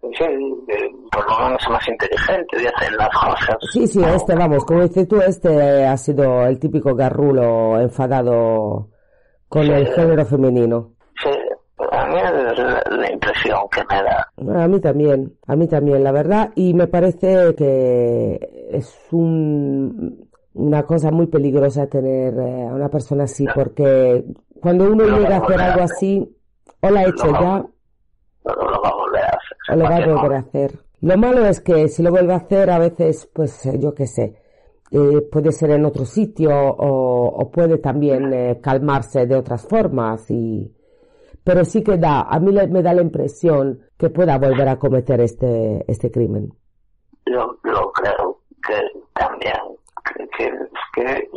Sí, por lo menos más inteligente de hacer las cosas.
Sí, sí, este, vamos, como dices tú, este ha sido el típico garrulo enfadado con el género femenino.
Sí, a mí es la, la impresión que me da.
A mí también, a mí también, la verdad, y me parece que es un, una cosa muy peligrosa tener eh, a una persona así, porque cuando uno
Lo
llega a hacer algo así, o lo ha hecho ya,
No lo va a volver a hacer.
o lo va a
Cualquier
volver a hacer. Lo malo es que si lo vuelve a hacer, a veces, pues eh, yo qué sé, eh, puede ser en otro sitio o, o puede también eh, calmarse de otras formas y pero sí que da, a mí le- me da la impresión que pueda volver a cometer este, este crimen.
yo, yo creo que también que, que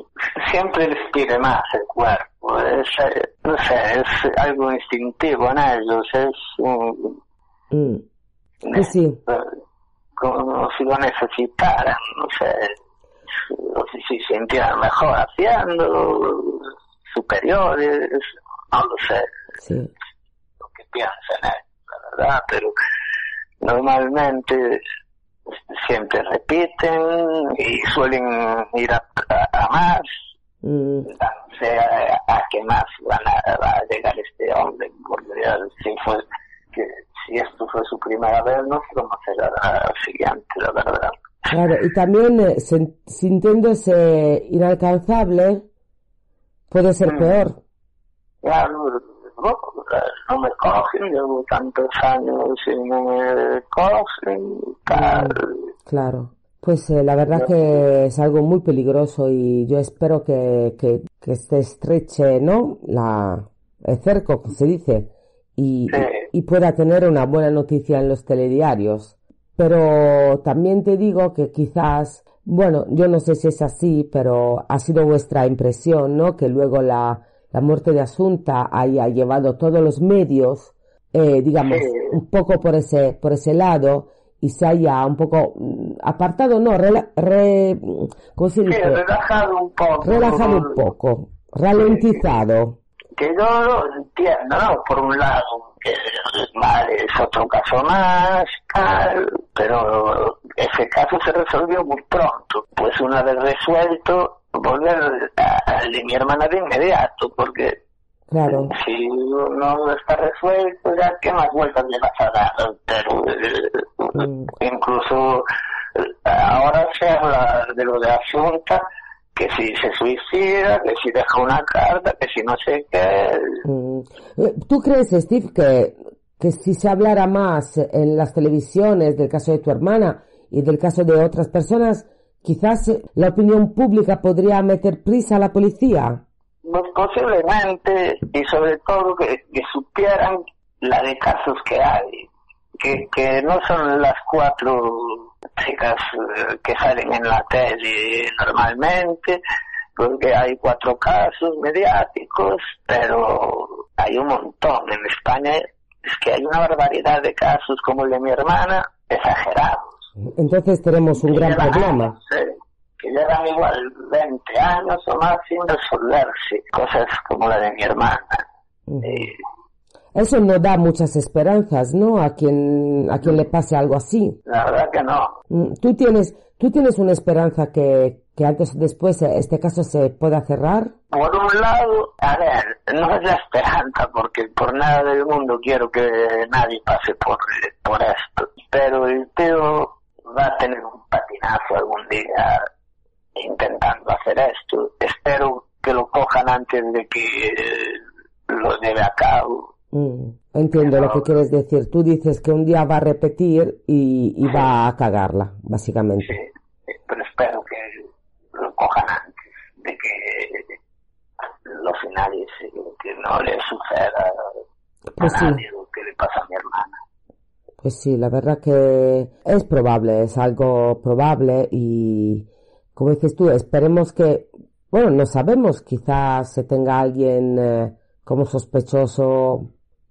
siempre les pide más el cuerpo. Es, eh, no sé, es algo instintivo en ellos, es un,
Mm. Sí,
eh, como si lo necesitaran, no sé, o si se sintieran mejor haciendo, superiores, no lo sé,
sí.
lo que piensan ellos, la verdad, pero normalmente siempre repiten y suelen ir a, a- a más,
Mm.
sé a, qué más van a, va a llegar este hombre, porque si fue que si esto fue su primera vez, no sé cómo será la siguiente, la verdad.
Claro, y también eh, sintiéndose inalcanzable, puede ser
Mm.
peor.
Ya, no, me cogen, llevo tantos años y no me cogen, tal.
Claro. Pues eh, la verdad que es algo muy peligroso y yo espero que, que, que se estreche, ¿no? La, el cerco, que se dice, y,
Sí.
y pueda tener una buena noticia en los telediarios. Pero también te digo que quizás, bueno, yo no sé si es así, pero ha sido vuestra impresión, ¿no? Que luego la, la muerte de Asunta haya llevado todos los medios, eh, digamos,
Sí.
un poco por ese, por ese lado y se haya un poco mm, apartado, no, rela- re, ¿cómo se
Sí,
dice?
relajado un poco.
Relajado un poco, ralentizado.
Que yo lo entiendo, ¿no? Por un lado, que es otro caso más, tal, pero ese caso se resolvió muy pronto. Pues una vez resuelto, volver a- al de mi hermana de inmediato, porque
Claro,
si no está resuelto, ya qué más vueltas le vas a dar. Pero eh,
Mm.
incluso eh, ahora se habla de lo de Asunta, que si se suicida, que si deja una carta, que si no sé qué.
Mm. Eh, ¿Tú crees, Steve, que, que si se hablara más en las televisiones del caso de tu hermana y del caso de otras personas, quizás eh, la opinión pública podría meter prisa a la policía?
Pues posiblemente, y sobre todo que, que supieran la de casos que hay, que, que no son las cuatro chicas eh, que salen en la tele normalmente, porque hay cuatro casos mediáticos, pero hay un montón. En España es que hay una barbaridad de casos como el de mi hermana, exagerados.
Entonces tenemos un gran
llevan
problema.
eh, que llevan igual 20 años o más sin resolverse, cosas como la de mi hermana.
Ujú.
Eh,
Eso no da muchas esperanzas, ¿no? A quien, a quien le pase algo así.
la verdad que no.
Mm, ¿Tú tienes, tú tienes una esperanza que, que antes o después eh, este caso se pueda cerrar?
Por un lado, a ver, no es la esperanza, porque por nada del mundo quiero que nadie pase por, por esto. Pero el tío va a tener un patinazo algún día intentando hacer esto. Espero que lo cojan antes de que eh, lo lleve a cabo.
Mm, Entiendo lo que quieres decir. Tú dices que un día va a repetir y, y va a cagarla, básicamente.
Sí, sí, pero espero que lo cojan antes de que lo finalice, que no le suceda
Pues
a
sí.
nadie lo que le pasa a mi hermana.
Pues sí, la verdad que es probable, es algo probable y como dices tú, esperemos que, bueno, no sabemos, quizás se tenga alguien eh, como sospechoso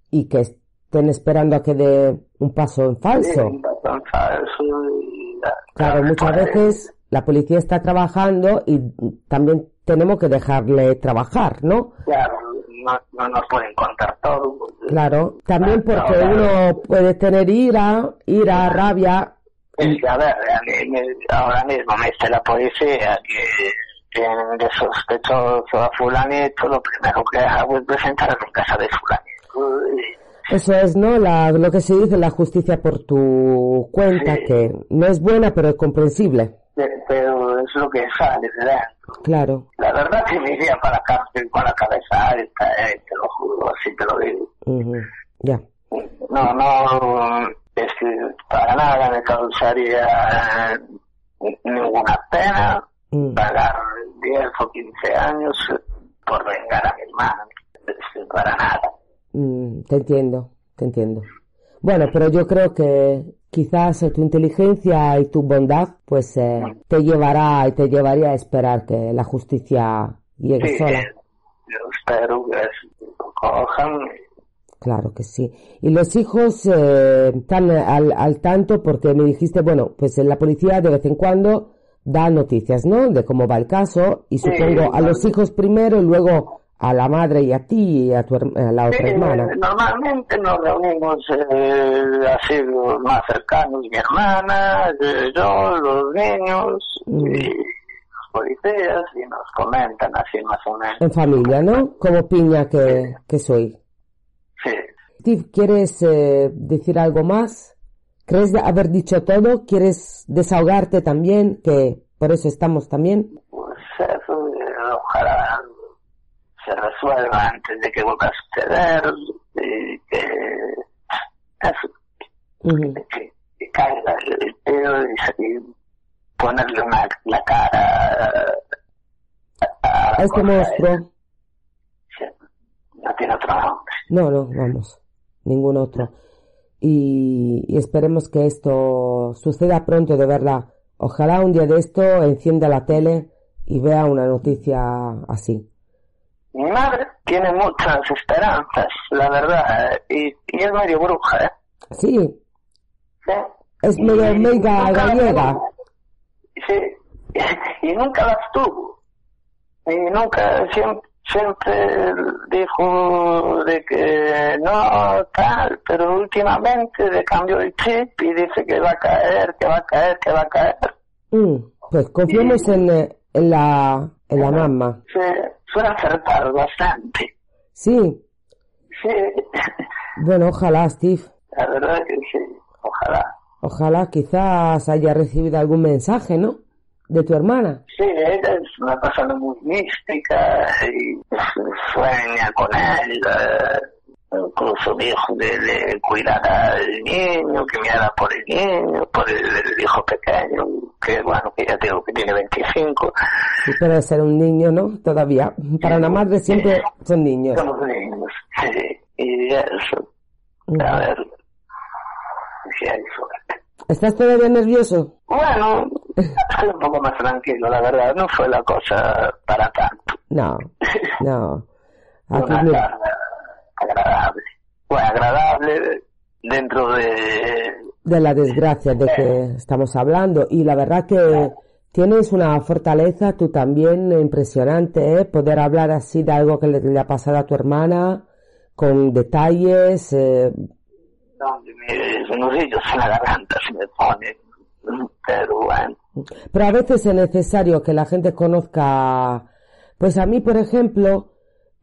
y que estén esperando a que dé un paso en
Sí, falso. y.
Claro, muchas veces la policía está trabajando y también tenemos que dejarle trabajar, ¿no?
Claro, no, no nos pueden contar todo.
Claro, también porque uno puede tener ira, ira, rabia.
Es que, a ver, a mí me- ahora mismo me dice la policía que tienen de sospechoso a fulanito, lo primero que hago es presentarlo en casa de fulanito.
Eso es, ¿no? La, lo que se dice la justicia por tu cuenta,
Sí.
que no es buena, pero es comprensible.
Pero es lo que sale dentro.
Claro.
La verdad que me iría para la cárcel con la cabeza alta, eh, te lo juro, así te lo digo.
Ujú, Ya.
No, no, es que para nada me causaría eh, ninguna pena
Mm.
pagar 10 o 15 años por vengar a mi hermana. Para nada.
Mm, te entiendo, te entiendo. Bueno, pero yo creo que quizás tu inteligencia y tu bondad pues eh, te llevará y te llevaría a esperar que la justicia llegue
Sí,
sola.
yo espero que lo cojan.
Claro que sí. Y los hijos eh, están al, al tanto porque me dijiste, bueno, pues la policía de vez en cuando da noticias, ¿no? De cómo va el caso y
Sí,
supongo a los hijos primero y luego a la madre y a ti y a, tu, a la otra
Sí,
hermana.
normalmente nos reunimos eh, así los más cercanos, mi hermana, eh, yo, los niños
Mm.
y los policías y nos comentan así más o menos.
En familia, ¿no? Como piña que, que soy.
Sí.
Steve, ¿quieres eh, decir algo más? ¿Crees de haber dicho todo? ¿Quieres desahogarte también? Que por eso estamos también.
Pues eso, eh, ojalá se resuelva antes de que vuelva a suceder y que eso,
Ujú.
que, que caiga el pelo y, y ponerle una, la cara a, a
este monstruo.
No tiene otro nombre.
No, no, vamos. Ningún otro. Y, y esperemos que esto suceda pronto, de verdad. Ojalá un día de esto encienda la tele y vea una noticia así.
Mi madre tiene muchas esperanzas, la verdad, y, y es medio bruja, ¿eh?
Sí,
¿Sí?
es medio mega gallega.
Sí, y nunca las tuvo. Y nunca, siempre, siempre dijo de que no, tal, pero últimamente le cambió el chip y dice que va a caer, que va a caer, que va a caer.
Mm, pues confiemos en, eh, en la, en la mamá.
Se suele acertar bastante.
Sí,
Sí,
bueno, ojalá, Steve.
la verdad que sí, ojalá.
Ojalá quizás haya recibido algún mensaje, ¿no? De tu hermana.
Sí, ella es una persona muy mística y sueña con él. eh, incluso dijo de, de cuidar al niño, que mirara por el niño, por el, el hijo pequeño, que bueno, que ya digo que tiene 25.
Sí, pero ser un niño, ¿no? Todavía. Para una madre siempre son niños.
Somos niños, sí, y eso,
Mm.
a ver, hay suerte.
¿Estás todavía nervioso?
Bueno, estoy un poco más tranquilo, la verdad, no fue la cosa para tanto.
No, no. Aquí,
agradable. Fue agradable dentro de...
de la desgracia de que estamos hablando y la verdad que tienes una fortaleza tú también impresionante, ¿eh? Poder hablar así de algo que le, le ha pasado a tu hermana con detalles. eh,
donde mis nudillos en la garganta se me ponen. Pero bueno,
Pero a veces es necesario que la gente conozca, pues a mí, por ejemplo,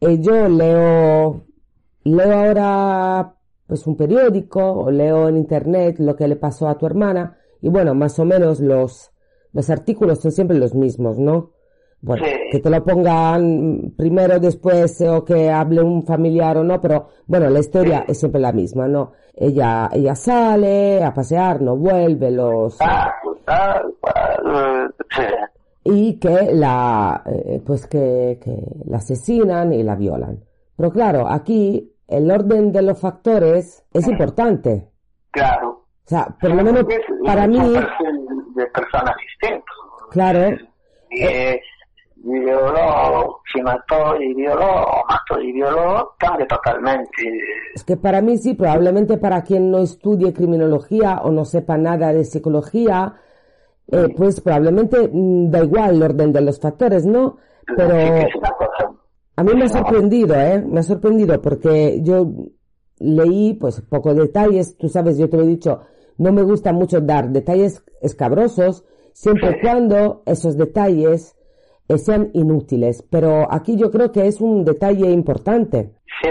eh, yo leo, leo ahora pues un periódico o leo en internet lo que le pasó a tu hermana y bueno, más o menos los, los artículos son siempre los mismos, ¿no? Bueno,
Sí.
que te lo pongan primero, después, o que hable un familiar o no, pero bueno, la historia es siempre la misma, ¿no? Ella, ella sale a pasear, no vuelve, los,
tal, tal, cual, sí.
y que la eh, pues que, que la asesinan y la violan. Pero claro, aquí el orden de los factores es importante.
claro.
O sea, por lo menos para mí,
de personas distintos.
claro,
Y eh, violó, si mató y violó, o mató y violó, cambia totalmente.
es que para mí sí, probablemente para quien no estudie criminología o no sepa nada de psicología, eh, pues probablemente mm, da igual el orden de los factores, ¿no? Pero
Sí es una cosa
A mí me ha sorprendido, ¿eh? Me ha sorprendido porque yo leí, pues, pocos detalles. Tú sabes, yo te lo he dicho, no me gusta mucho dar detalles escabrosos, siempre y cuando esos detalles eh, sean inútiles. Pero aquí yo creo que es un detalle importante.
Sí,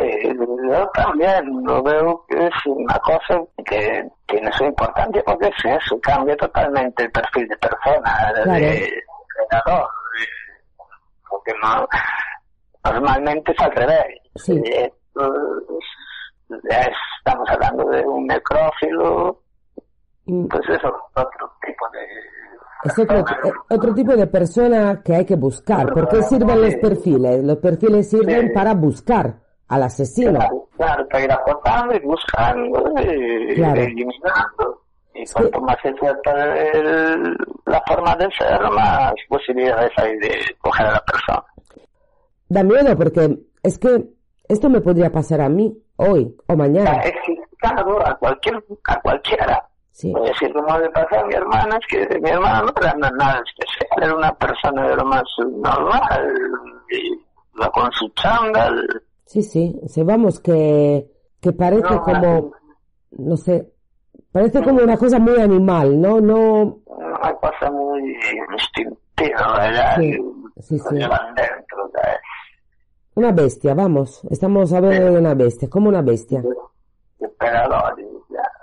yo también lo veo que es una cosa que tiene su importancia porque es eso, cambia totalmente el perfil de persona, de entrenador, porque no, normalmente es al revés.
Sí.
Eh, es- estamos hablando de un necrófilo,
Mm,
pues eso, otro tipo de...
Es otro, eh, otro tipo de persona que hay que buscar. ¿Por qué sirven los perfiles? Los perfiles sirven
Sí.
para buscar al asesino.
Claro, claro, para ir acotando y buscando y
Claro.
eliminando. Y cuanto más se trata la forma de ser, más posibilidades hay de coger a la persona.
Da miedo porque es que esto me podría pasar a mí hoy o mañana.
Claro, a, cualquier, a cualquiera.
Sí,
Es decir, como le pasó a mi hermana, es que mi hermana no era na- nada especial, era una persona de lo más normal, y con su chándal,
sí, sí. Sí, vamos, que, que parece
No,
como, no sé, parece como una cosa muy animal, ¿no? No,
una cosa muy instintiva, ¿verdad?
Sí,
Y
sí,
lo
sí.
llevan dentro, ¿sabes?
Una bestia, vamos. Estamos hablando de una bestia, como una bestia.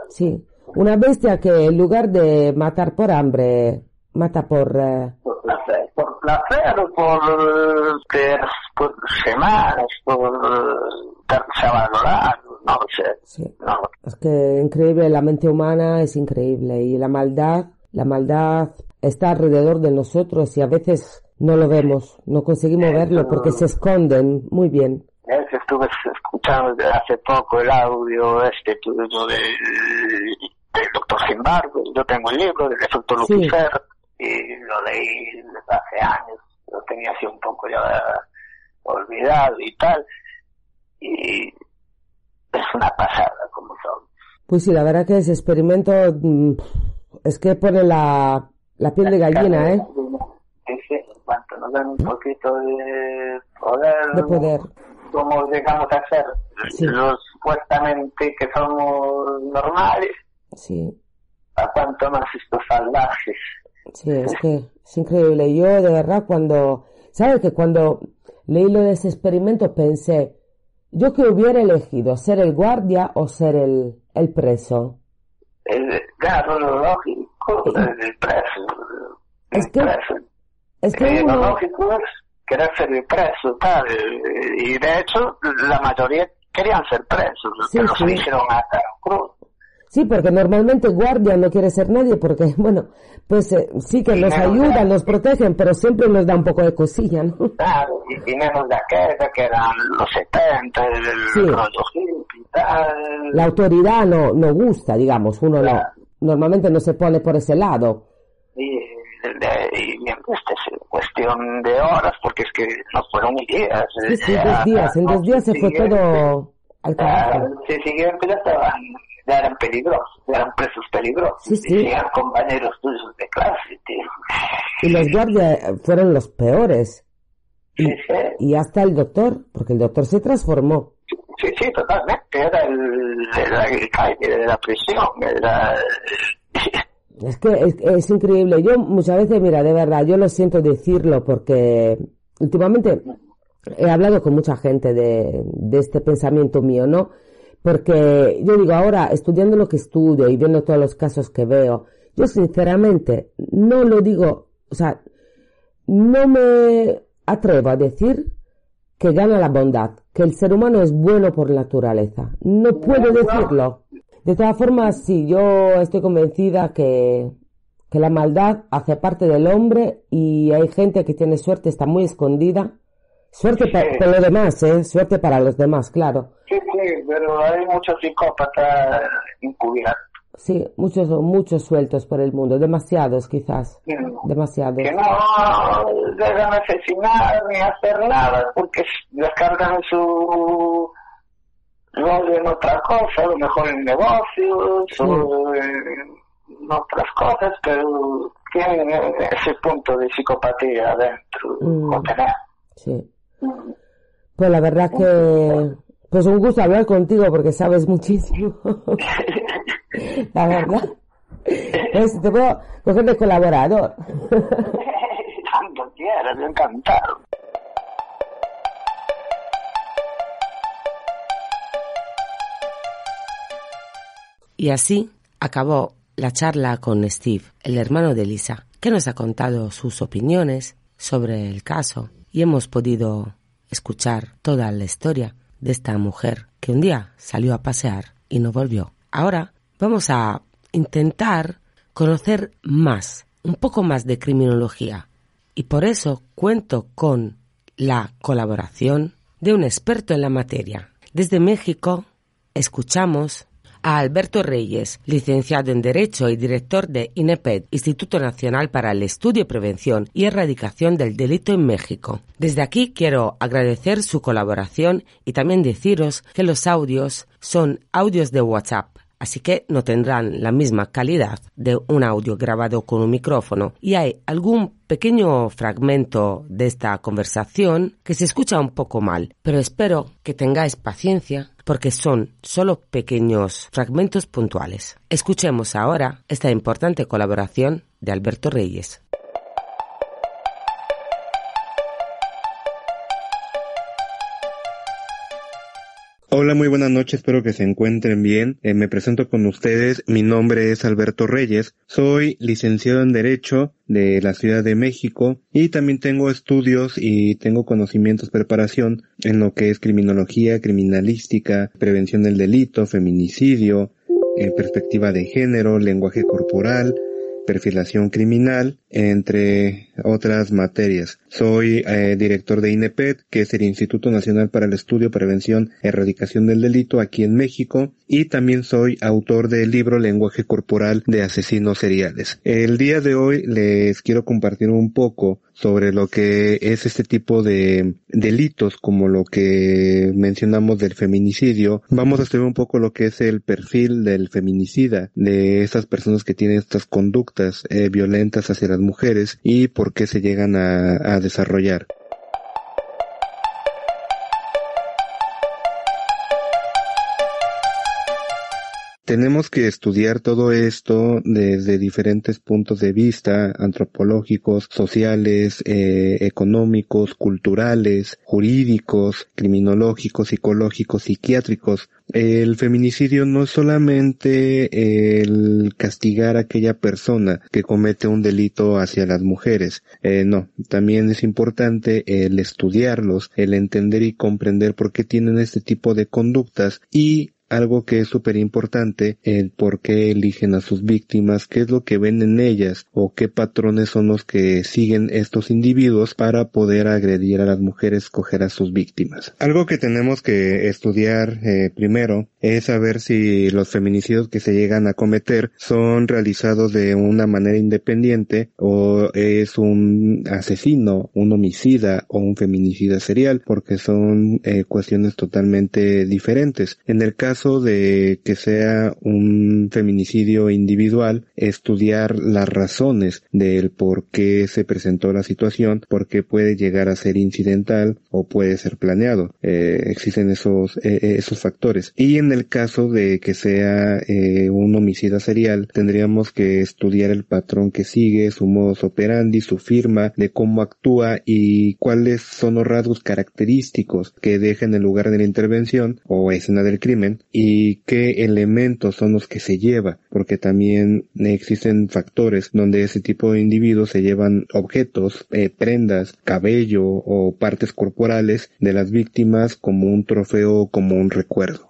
Sí, una bestia que en lugar de matar por hambre, mata por... eh,
por placer, por placer o por, por semanas, por darse a valorar, no sé.
sí.
No,
Es que increíble, la mente humana es increíble y la maldad, la maldad está alrededor de nosotros y a veces no lo vemos, no conseguimos verlo porque se esconden muy bien.
es que estuve escuchando desde hace poco el audio este tuyo de, del doctor Zimbardo, yo tengo el libro del efecto
Sí.
Lucifer y lo leí desde hace años, lo tenía así un poco ya olvidado y tal, y es una pasada como son.
Pues sí, la verdad que ese experimento mm, es que pone la, la piel de gallina, ¿eh?
Sí, sí, nos dan un poquito de poder,
De poder.
como llegamos a ser
Sí.
los supuestamente que somos normales,
Sí,
a cuanto más estos salvajes.
sí, es que es increíble. Yo de verdad cuando, ¿sabes que cuando leí lo de ese experimento pensé, yo que hubiera elegido ser el guardia o ser el, el preso?
Es, claro, lo lógico es el preso.
Es
el
que-
preso.
Es que
Eh, lo
uno,
lógico es querer ser preso, tal. Y de hecho, la mayoría querían ser presos,
Sí,
los
sí.
eligieron a cruz.
Sí, porque normalmente guardia no quiere ser nadie porque, bueno, pues eh, sí que nos ayudan, nos protegen, pero siempre nos da un poco de cosilla, ¿no?
Claro, y, y menos de aquella que eran los 70, el,
Sí.
hippie y tal.
La autoridad no, no gusta, digamos, uno no,
Claro.
normalmente no se pone por ese lado.
De- y bien, esta es cuestión de horas, porque es que no fueron días.
Sí, sí,
Ya,
dos días, en dos días se fue todo al carajo.
día siguiente ya estaban, ya eran peligrosos, ya eran presos peligrosos.
Sí, sí.
Y eran compañeros tuyos de clase, tío.
Y los guardias fueron los peores.
Sí, sí,
Y hasta el doctor, porque el doctor se transformó.
sí, sí, totalmente. Era el, era el calle de la prisión, era...
Es que es, es increíble. Yo muchas veces, mira, de verdad, yo lo siento decirlo porque últimamente he hablado con mucha gente de, de este pensamiento mío, ¿no? Porque yo digo, ahora estudiando lo que estudio y viendo todos los casos que veo, yo sinceramente no lo digo, o sea, no me atrevo a decir que gana la bondad, que el ser humano es bueno por naturaleza. No puedo decirlo. De todas formas, sí, yo estoy convencida que, que la maldad hace parte del hombre y hay gente que tiene suerte, está muy escondida. Suerte pa- por lo demás, ¿eh? Suerte para los demás, claro.
Sí, sí, pero hay muchos psicópatas encubiertos.
Sí, muchos, muchos sueltos por el mundo, demasiados quizás, demasiados.
que no deben asesinar ni hacer nada porque descargan su rollo en otra cosa, a lo mejor en negocios o en otras cosas, pero tienen ese punto de psicopatía dentro,
Mm.
o tener.
Sí. Pues la verdad que, pues un gusto hablar contigo porque sabes muchísimo. la verdad. Pues te puedo coger de colaborador.
Tanto quieras, encantado.
Y así acabó la charla con Steve, el hermano de Lisa, que nos ha contado sus opiniones sobre el caso y hemos podido escuchar toda la historia de esta mujer que un día salió a pasear y no volvió. Ahora vamos a intentar conocer más, un poco más de criminología y por eso cuento con la colaboración de un experto en la materia. Desde México escuchamos a Alberto Reyes, licenciado en Derecho y director de INEPED, Instituto Nacional para el Estudio, Prevención y Erradicación del Delito en México. Desde aquí quiero agradecer su colaboración y también deciros que los audios son audios de WhatsApp así que no tendrán la misma calidad de un audio grabado con un micrófono y hay algún pequeño fragmento de esta conversación que se escucha un poco mal, pero espero que tengáis paciencia porque son solo pequeños fragmentos puntuales. Escuchemos ahora esta importante colaboración de Alberto Reyes.
Hola, muy buenas noches, espero que se encuentren bien. Eh, me presento con ustedes, mi nombre es Alberto Reyes, soy licenciado en Derecho de la Ciudad de México y también tengo estudios y tengo conocimientos, preparación en lo que es criminología, criminalística, prevención del delito, feminicidio, eh, perspectiva de género, lenguaje corporal, perfilación criminal, entre otras materias. Soy eh, director de INEPED, que es el Instituto Nacional para el Estudio, Prevención y Erradicación del Delito aquí en México, y también soy autor del libro Lenguaje Corporal de Asesinos Seriales. El día de hoy les quiero compartir un poco sobre lo que es este tipo de delitos como lo que mencionamos del feminicidio. Vamos a estudiar un poco lo que es el perfil del feminicida, de estas personas que tienen estas conductas eh, violentas hacia las mujeres y por qué se llegan a, a desarrollar. Tenemos que estudiar todo esto desde diferentes puntos de vista, antropológicos, sociales, eh, económicos, culturales, jurídicos, criminológicos, psicológicos, psiquiátricos. El feminicidio no es solamente el castigar a aquella persona que comete un delito hacia las mujeres, eh, no, también es importante el estudiarlos, el entender y comprender por qué tienen este tipo de conductas y algo que es súper importante, el por qué eligen a sus víctimas, qué es lo que ven en ellas o qué patrones son los que siguen estos individuos para poder agredir a las mujeres, coger a sus víctimas. Algo que tenemos que estudiar eh, primero es saber si los feminicidios que se llegan a cometer son realizados de una manera independiente o es un asesino, un homicida o un feminicida serial, porque son eh, cuestiones totalmente diferentes. En el caso de que sea un feminicidio individual, estudiar las razones del por qué se presentó la situación, porque puede llegar a ser incidental o puede ser planeado. Eh, existen esos, eh, eh, esos factores. Y en el caso de que sea un homicida serial, tendríamos que estudiar el patrón que sigue, su modus operandi, su firma, de cómo actúa y cuáles son los rasgos característicos que deja en el lugar de la intervención o escena del crimen y qué elementos son los que se lleva, porque también existen factores donde ese tipo de individuos se llevan objetos, eh, prendas, cabello o partes corporales de las víctimas como un trofeo, como un recuerdo.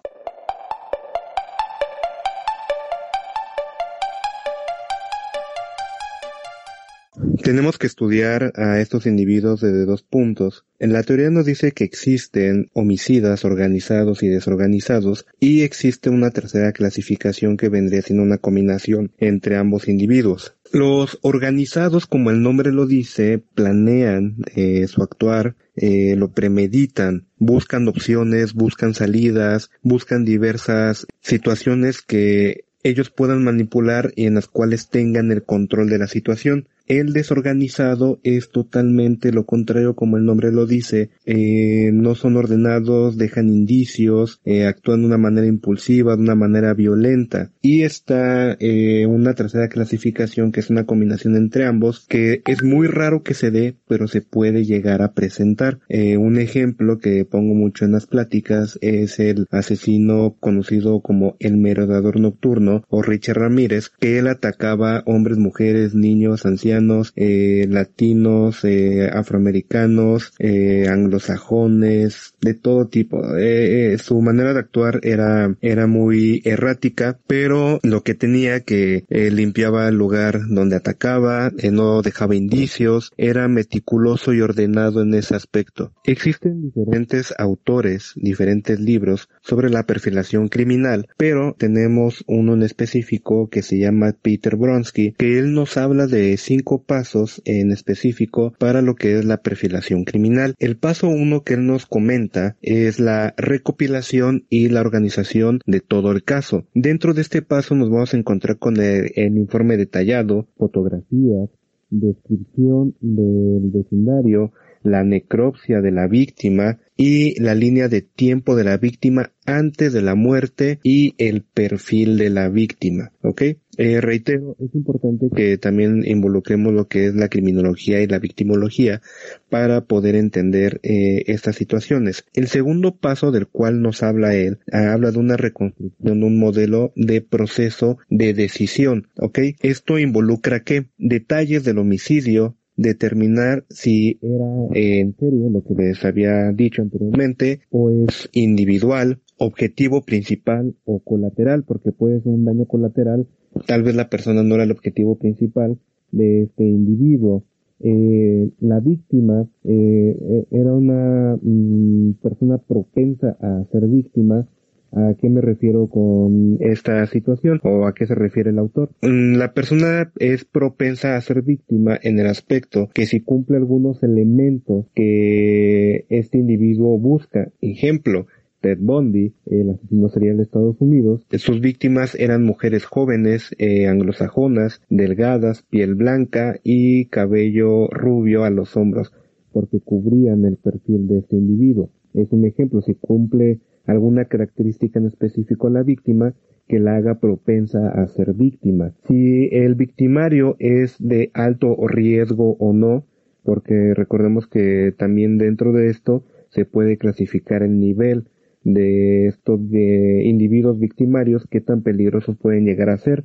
Tenemos que estudiar a estos individuos desde dos puntos. En la teoría nos dice que existen homicidas organizados y desorganizados y existe una tercera clasificación que vendría siendo una combinación entre ambos individuos. Los organizados, como el nombre lo dice, planean eh, su actuar, eh, lo premeditan, buscan opciones, buscan salidas, buscan diversas situaciones que ellos puedan manipular y en las cuales tengan el control de la situación. El desorganizado es totalmente lo contrario como el nombre lo dice, eh, no son ordenados, dejan indicios, eh, actúan de una manera impulsiva, de una manera violenta. Y está eh, una tercera clasificación que es una combinación entre ambos, que es muy raro que se dé, pero se puede llegar a presentar. un ejemplo que pongo mucho en las pláticas es el asesino conocido como el merodador nocturno o Richard Ramírez, que él atacaba hombres, mujeres, niños, ancianos, colombianos, eh, latinos, eh, afroamericanos, eh, anglosajones, de todo tipo. Eh, eh, su manera de actuar era, era muy errática, pero lo que tenía que eh, limpiaba el lugar donde atacaba, no dejaba indicios, era meticuloso y ordenado en ese aspecto. Existen diferentes autores, diferentes libros sobre la perfilación criminal, pero tenemos uno en específico que se llama Peter Bronsky, que él nos habla de cinco pasos en específico para lo que es la perfilación criminal. El paso uno que él nos comenta es la recopilación y la organización de todo el caso. Dentro de este paso nos vamos a encontrar con el, el informe detallado, fotografías, descripción del vecindario, la necropsia de la víctima y la línea de tiempo de la víctima antes de la muerte y el perfil de la víctima, ¿ok? Eh, reitero, es importante que también involucremos lo que es la criminología y la victimología para poder entender eh, estas situaciones. El segundo paso del cual nos habla él, habla de una reconstrucción un modelo de proceso de decisión, ¿ok? Esto involucra qué? Detalles del homicidio, determinar si era eh, en serio lo que les había dicho anteriormente o es individual, objetivo principal o colateral, porque puede ser un daño colateral, tal vez la persona no era el objetivo principal de este individuo. Eh, la víctima eh, era una mm, persona propensa a ser víctima ¿A qué me refiero con esta situación o a qué se refiere el autor? Mm, la persona es propensa a ser víctima en el aspecto que si cumple algunos elementos que este individuo busca, ejemplo, Ted Bundy, el asesino serial de Estados Unidos, sus víctimas eran mujeres jóvenes, eh, anglosajonas, delgadas, piel blanca y cabello rubio a los hombros, porque cubrían el perfil de este individuo. Es un ejemplo, si cumple alguna característica en específico a la víctima que la haga propensa a ser víctima. Si el victimario es de alto riesgo o no, porque recordemos que también dentro de esto se puede clasificar el nivel de estos de individuos victimarios, qué tan peligrosos pueden llegar a ser.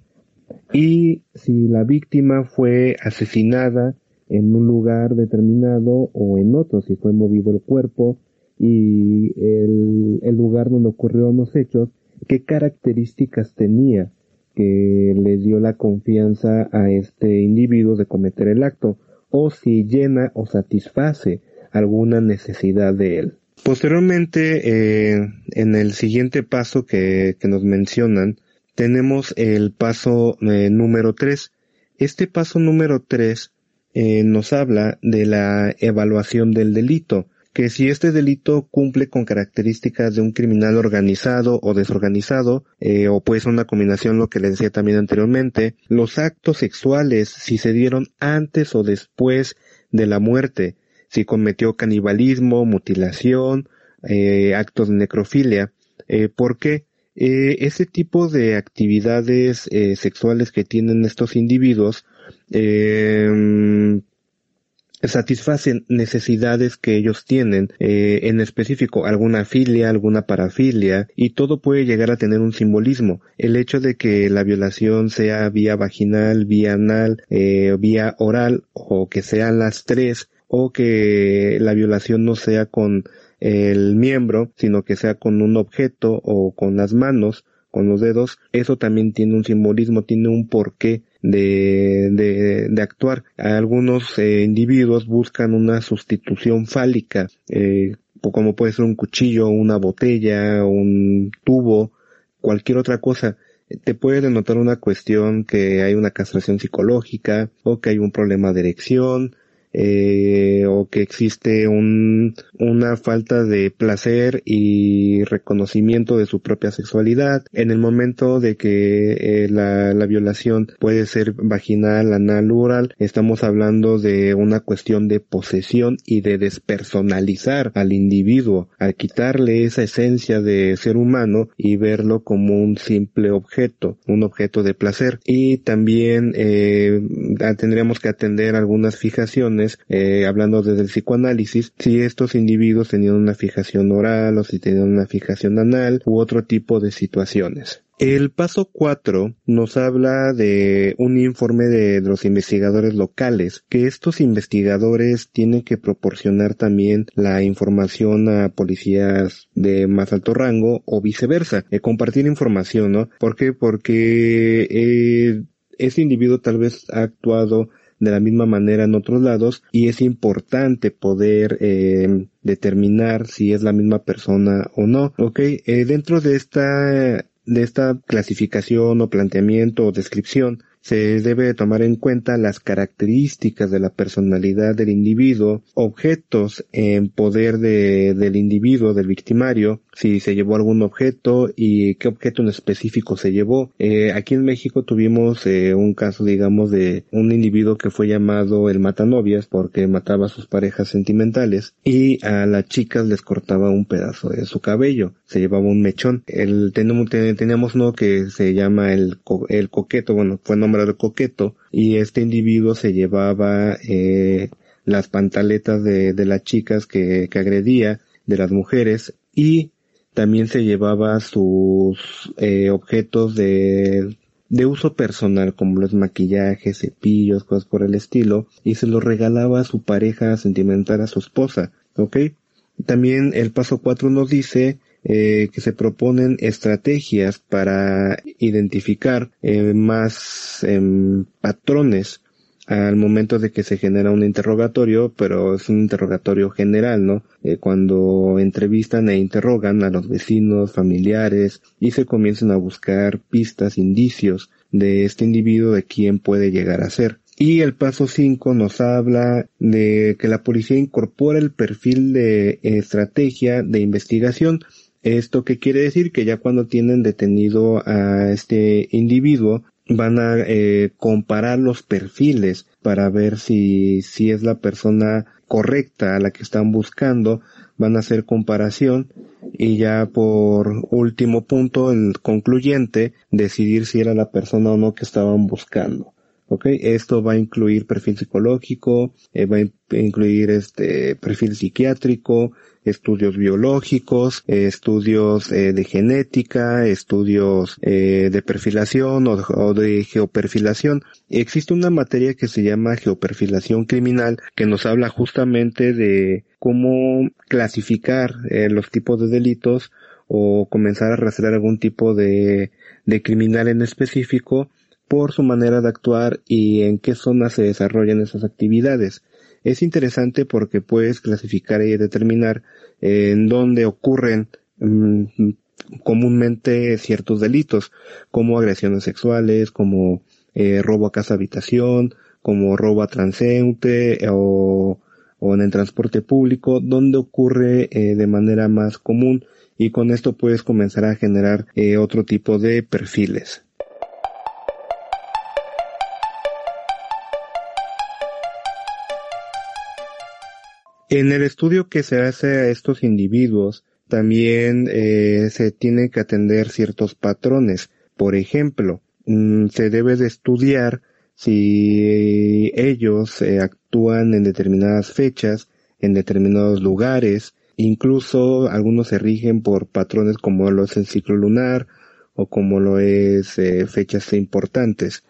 Y si la víctima fue asesinada en un lugar determinado o en otro, si fue movido el cuerpo, y el, el lugar donde ocurrieron los hechos, qué características tenía que le dio la confianza a este individuo de cometer el acto, o si llena o satisface alguna necesidad de él. Posteriormente, eh, en el siguiente paso que, nos mencionan, tenemos el paso eh, número 3. Este paso número 3 eh, nos habla de la evaluación del delito que si este delito cumple con características de un criminal organizado o desorganizado, o puede ser una combinación lo que le decía también anteriormente, los actos sexuales, si se dieron antes o después de la muerte, si cometió canibalismo, mutilación, eh, actos de necrofilia, eh. Eh, ese tipo de actividades eh, sexuales que tienen estos individuos eh, satisfacen necesidades que ellos tienen, en específico alguna filia, alguna parafilia, y todo puede llegar a tener un simbolismo. El hecho de que la violación sea vía vaginal, vía anal, vía oral, o que sean las tres, o que la violación no sea con el miembro, sino que sea con un objeto o con las manos, con los dedos, eso también tiene un simbolismo, tiene un porqué de, de, de actuar. Algunos eh, individuos buscan una sustitución fálica, eh, como puede ser un cuchillo, una botella, un tubo, cualquier otra cosa. Te puede denotar una cuestión que hay una castración psicológica o que hay un problema de erección eh, o que existe un, una falta de placer y reconocimiento de su propia sexualidad. En el momento de que eh, la, la, violación puede ser vaginal, anal, oral, estamos hablando de una cuestión de posesión y de despersonalizar al individuo, al quitarle esa esencia de ser humano y verlo como un simple objeto, un objeto de placer. Y también eh, tendríamos que atender algunas fijaciones eh, hablando desde el psicoanálisis, si estos individuos tenían una fijación oral o si tenían una fijación anal u otro tipo de situaciones. El paso 4 nos habla de un informe de los investigadores locales, que estos investigadores tienen que proporcionar también la información a policías de más alto rango o viceversa, eh, compartir información, ¿no? ¿Por qué? Porque eh, ese individuo tal vez ha actuado de la misma manera en otros lados y es importante poder eh, determinar si es la misma persona o no. Ok, eh, dentro de esta de esta clasificación o planteamiento o descripción se debe tomar en cuenta las características de la personalidad del individuo, objetos en poder de, del individuo, del victimario, si se llevó algún objeto y qué objeto en específico se llevó. Eh, aquí en México tuvimos eh, un caso, digamos, de un individuo que fue llamado el matanovias porque mataba a sus parejas sentimentales y a las chicas les cortaba un pedazo de su cabello, se llevaba un mechón. El, teníamos, uno que se llama el, el coqueto, bueno, fue nombrado coqueto y este individuo se llevaba eh, las pantaletas de, de las chicas que, que agredía, de las mujeres y también se llevaba sus eh, objetos de, de uso personal como los maquillajes, cepillos, cosas por el estilo y se los regalaba a su pareja sentimental, a su esposa, ¿ok? También el paso 4 nos dice eh, que se proponen estrategias para identificar eh, más eh, patrones al momento de que se genera un interrogatorio, pero es un interrogatorio general, ¿no? Eh, cuando entrevistan e interrogan a los vecinos, familiares y se comienzan a buscar pistas, indicios de este individuo de quién puede llegar a ser. Y el paso 5 nos habla de que la policía incorpora el perfil de estrategia de investigación. ¿Esto qué quiere decir? Que ya cuando tienen detenido a este individuo, van a eh, comparar los perfiles para ver si, si es la persona correcta a la que están buscando, van a hacer comparación y ya por último punto, el concluyente, decidir si era la persona o no que estaban buscando. ¿ok? Esto va a incluir perfil psicológico, eh, va a incluir este perfil psiquiátrico, estudios biológicos, eh, estudios eh, de genética, estudios eh, de perfilación o, de geoperfilación. Existe una materia que se llama geoperfilación criminal que nos habla justamente de cómo clasificar los tipos de delitos o comenzar a rastrear algún tipo de, de criminal en específico por su manera de actuar y en qué zonas se desarrollan esas actividades. Es interesante porque puedes clasificar y determinar en dónde ocurren mmm, comúnmente ciertos delitos, como agresiones sexuales, como eh, robo a casa habitación, como robo a transeúnte o, o en el transporte público, donde ocurre eh, de manera más común y con esto puedes comenzar a generar eh, otro tipo de perfiles. En el estudio que se hace a estos individuos, también eh, se tienen que atender ciertos patrones. Por ejemplo, mmm, se debe de estudiar si ellos eh, actúan en determinadas fechas, en determinados lugares, incluso algunos se rigen por patrones como lo es el ciclo lunar o como lo es eh, fechas importantes,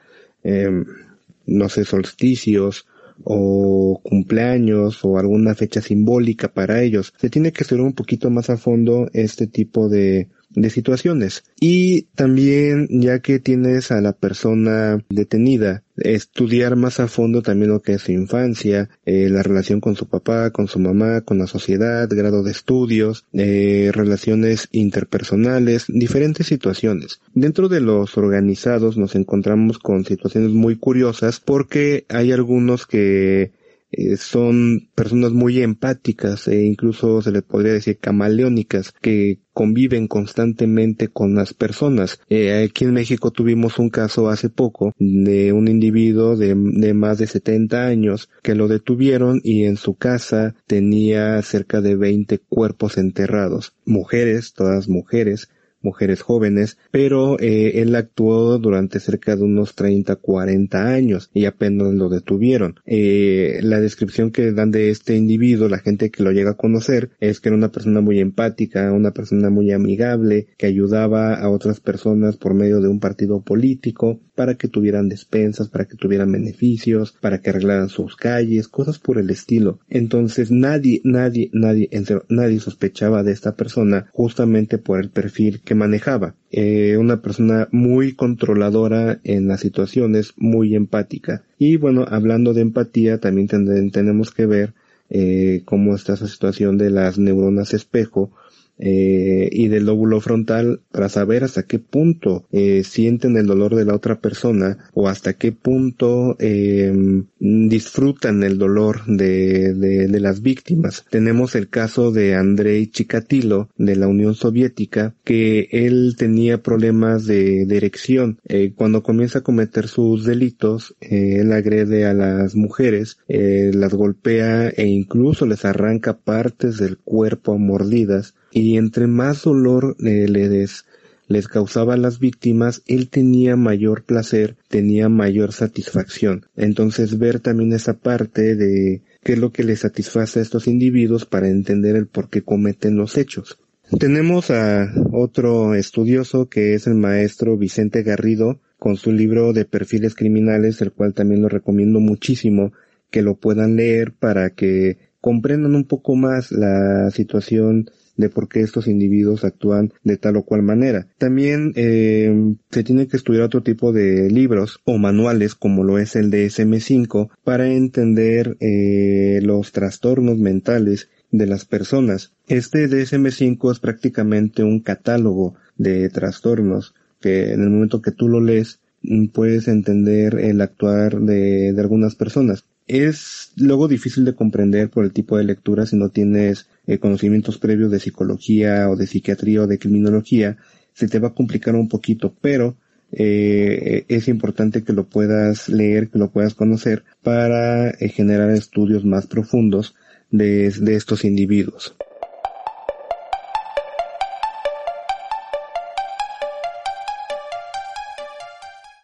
no sé, solsticios o cumpleaños o alguna fecha simbólica para ellos. Se tiene que estudiar un poquito más a fondo este tipo de, de situaciones. Y también, ya que tienes a la persona detenida, estudiar más a fondo también lo que es su infancia, eh, la relación con su papá, con su mamá, con la sociedad, grado de estudios, eh, relaciones interpersonales, diferentes situaciones. Dentro de los organizados nos encontramos con situaciones muy curiosas porque hay algunos que eh, son personas muy empáticas e incluso se les podría decir camaleónicas que conviven constantemente con las personas. Eh, aquí en México tuvimos un caso hace poco de un individuo de, de, más de 70 años que lo detuvieron y en su casa tenía cerca de 20 cuerpos enterrados. Mujeres, todas mujeres, mujeres jóvenes, pero eh, él actuó durante cerca de unos 30, 40 años y apenas lo detuvieron. Eh, la descripción que dan de este individuo, la gente que lo llega a conocer, es que era una persona muy empática, una persona muy amigable, que ayudaba a otras personas por medio de un partido político para que tuvieran despensas, para que tuvieran beneficios, para que arreglaran sus calles, cosas por el estilo. Entonces nadie, nadie, nadie, nadie sospechaba de esta persona justamente por el perfil que manejaba. Eh, una persona muy controladora en las situaciones, muy empática. Y bueno, hablando de empatía, también tenemos que ver eh, cómo está esa situación de las neuronas espejo eh, y del lóbulo frontal para saber hasta qué punto eh, sienten el dolor de la otra persona o hasta qué punto eh, disfrutan el dolor de, de, las víctimas. Tenemos el caso de Andrei Chikatilo de la Unión Soviética que él tenía problemas de, de erección. Eh, cuando comienza a cometer sus delitos, él agrede a las mujeres, las golpea e incluso les arranca partes del cuerpo a mordidas y entre más dolor eh, les, les causaba a las víctimas, él tenía mayor placer, tenía mayor satisfacción. Entonces ver también esa parte de qué es lo que le satisface a estos individuos para entender el por qué cometen los hechos. Tenemos a otro estudioso que es el maestro Vicente Garrido con su libro de perfiles criminales, el cual también lo recomiendo muchísimo que lo puedan leer para que comprendan un poco más la situación de por qué estos individuos actúan de tal o cual manera. También eh, se tiene que estudiar otro tipo de libros o manuales como lo es el DSM5 para entender eh, los trastornos mentales de las personas. Este DSM5 es prácticamente un catálogo de trastornos que en el momento que tú lo lees mm, puedes entender el actuar de, de algunas personas. Es luego difícil de comprender por el tipo de lectura si no tienes eh, conocimientos previos de psicología o de psiquiatría o de criminología, se te va a complicar un poquito, pero eh, es importante que lo puedas leer, que lo puedas conocer para eh, generar estudios más profundos de, de estos individuos.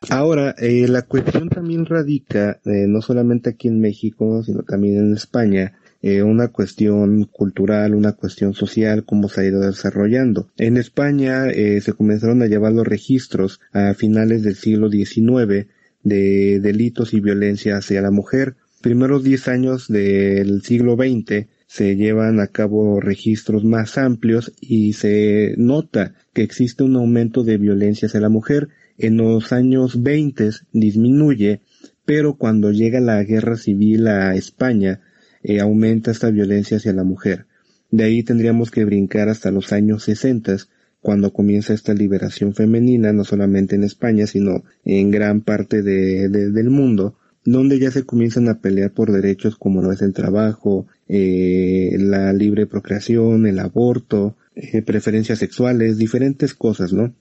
Ahora, eh, la cuestión también radica, eh, no solamente aquí en México, sino también en España, eh, una cuestión cultural, una cuestión social, cómo se ha ido desarrollando. En España eh, se comenzaron a llevar los registros a finales del siglo XIX de delitos y violencia hacia la mujer. Primeros 10 años del siglo XX se llevan a cabo registros más amplios y se nota que existe un aumento de violencia hacia la mujer. En los años 20 disminuye, pero cuando llega la guerra civil a España, eh, aumenta esta violencia hacia la mujer. De ahí tendríamos que brincar hasta los años 60, cuando comienza esta liberación femenina, no solamente en España, sino en gran parte de, del mundo, donde ya se comienzan a pelear por derechos como lo es el trabajo, eh, la libre procreación, el aborto, eh, preferencias sexuales, diferentes cosas, ¿no?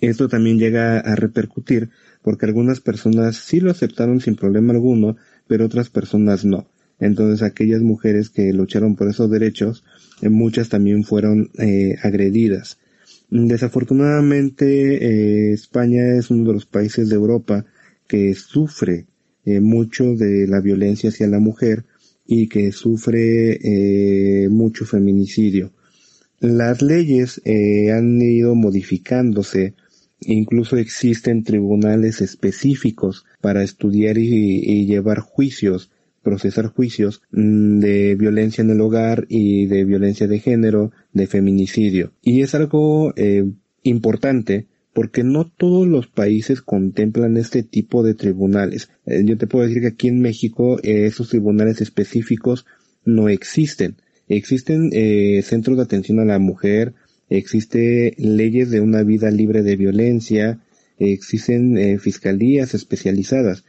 Esto también llega a repercutir porque algunas personas sí lo aceptaron sin problema alguno, pero otras personas no. Entonces aquellas mujeres que lucharon por esos derechos, eh, muchas también fueron eh, agredidas. Desafortunadamente eh, España es uno de los países de Europa que sufre eh, mucho de la violencia hacia la mujer y que sufre mucho feminicidio. Las leyes han ido modificándose, incluso existen tribunales específicos para estudiar y llevar juicios procesar juicios mm, de violencia en el hogar y de violencia de género, de feminicidio. Y es algo eh, importante porque no todos los países contemplan este tipo de tribunales. Eh, yo te puedo decir que aquí en México eh, esos tribunales específicos no existen. Existen eh, centros de atención a la mujer, existen leyes de una vida libre de violencia, existen fiscalías especializadas,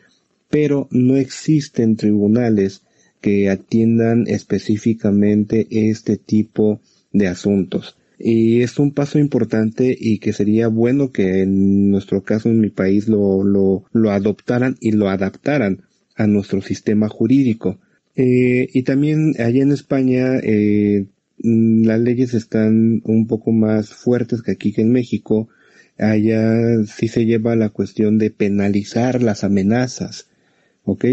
pero no existen tribunales que atiendan específicamente este tipo de asuntos. Y es un paso importante y que sería bueno que en nuestro caso en mi país lo, lo, lo adoptaran y lo adaptaran a nuestro sistema jurídico. Eh, y también allá en España eh, las leyes están un poco más fuertes que aquí que en México. Allá sí se lleva la cuestión de penalizar las amenazas, ¿ok?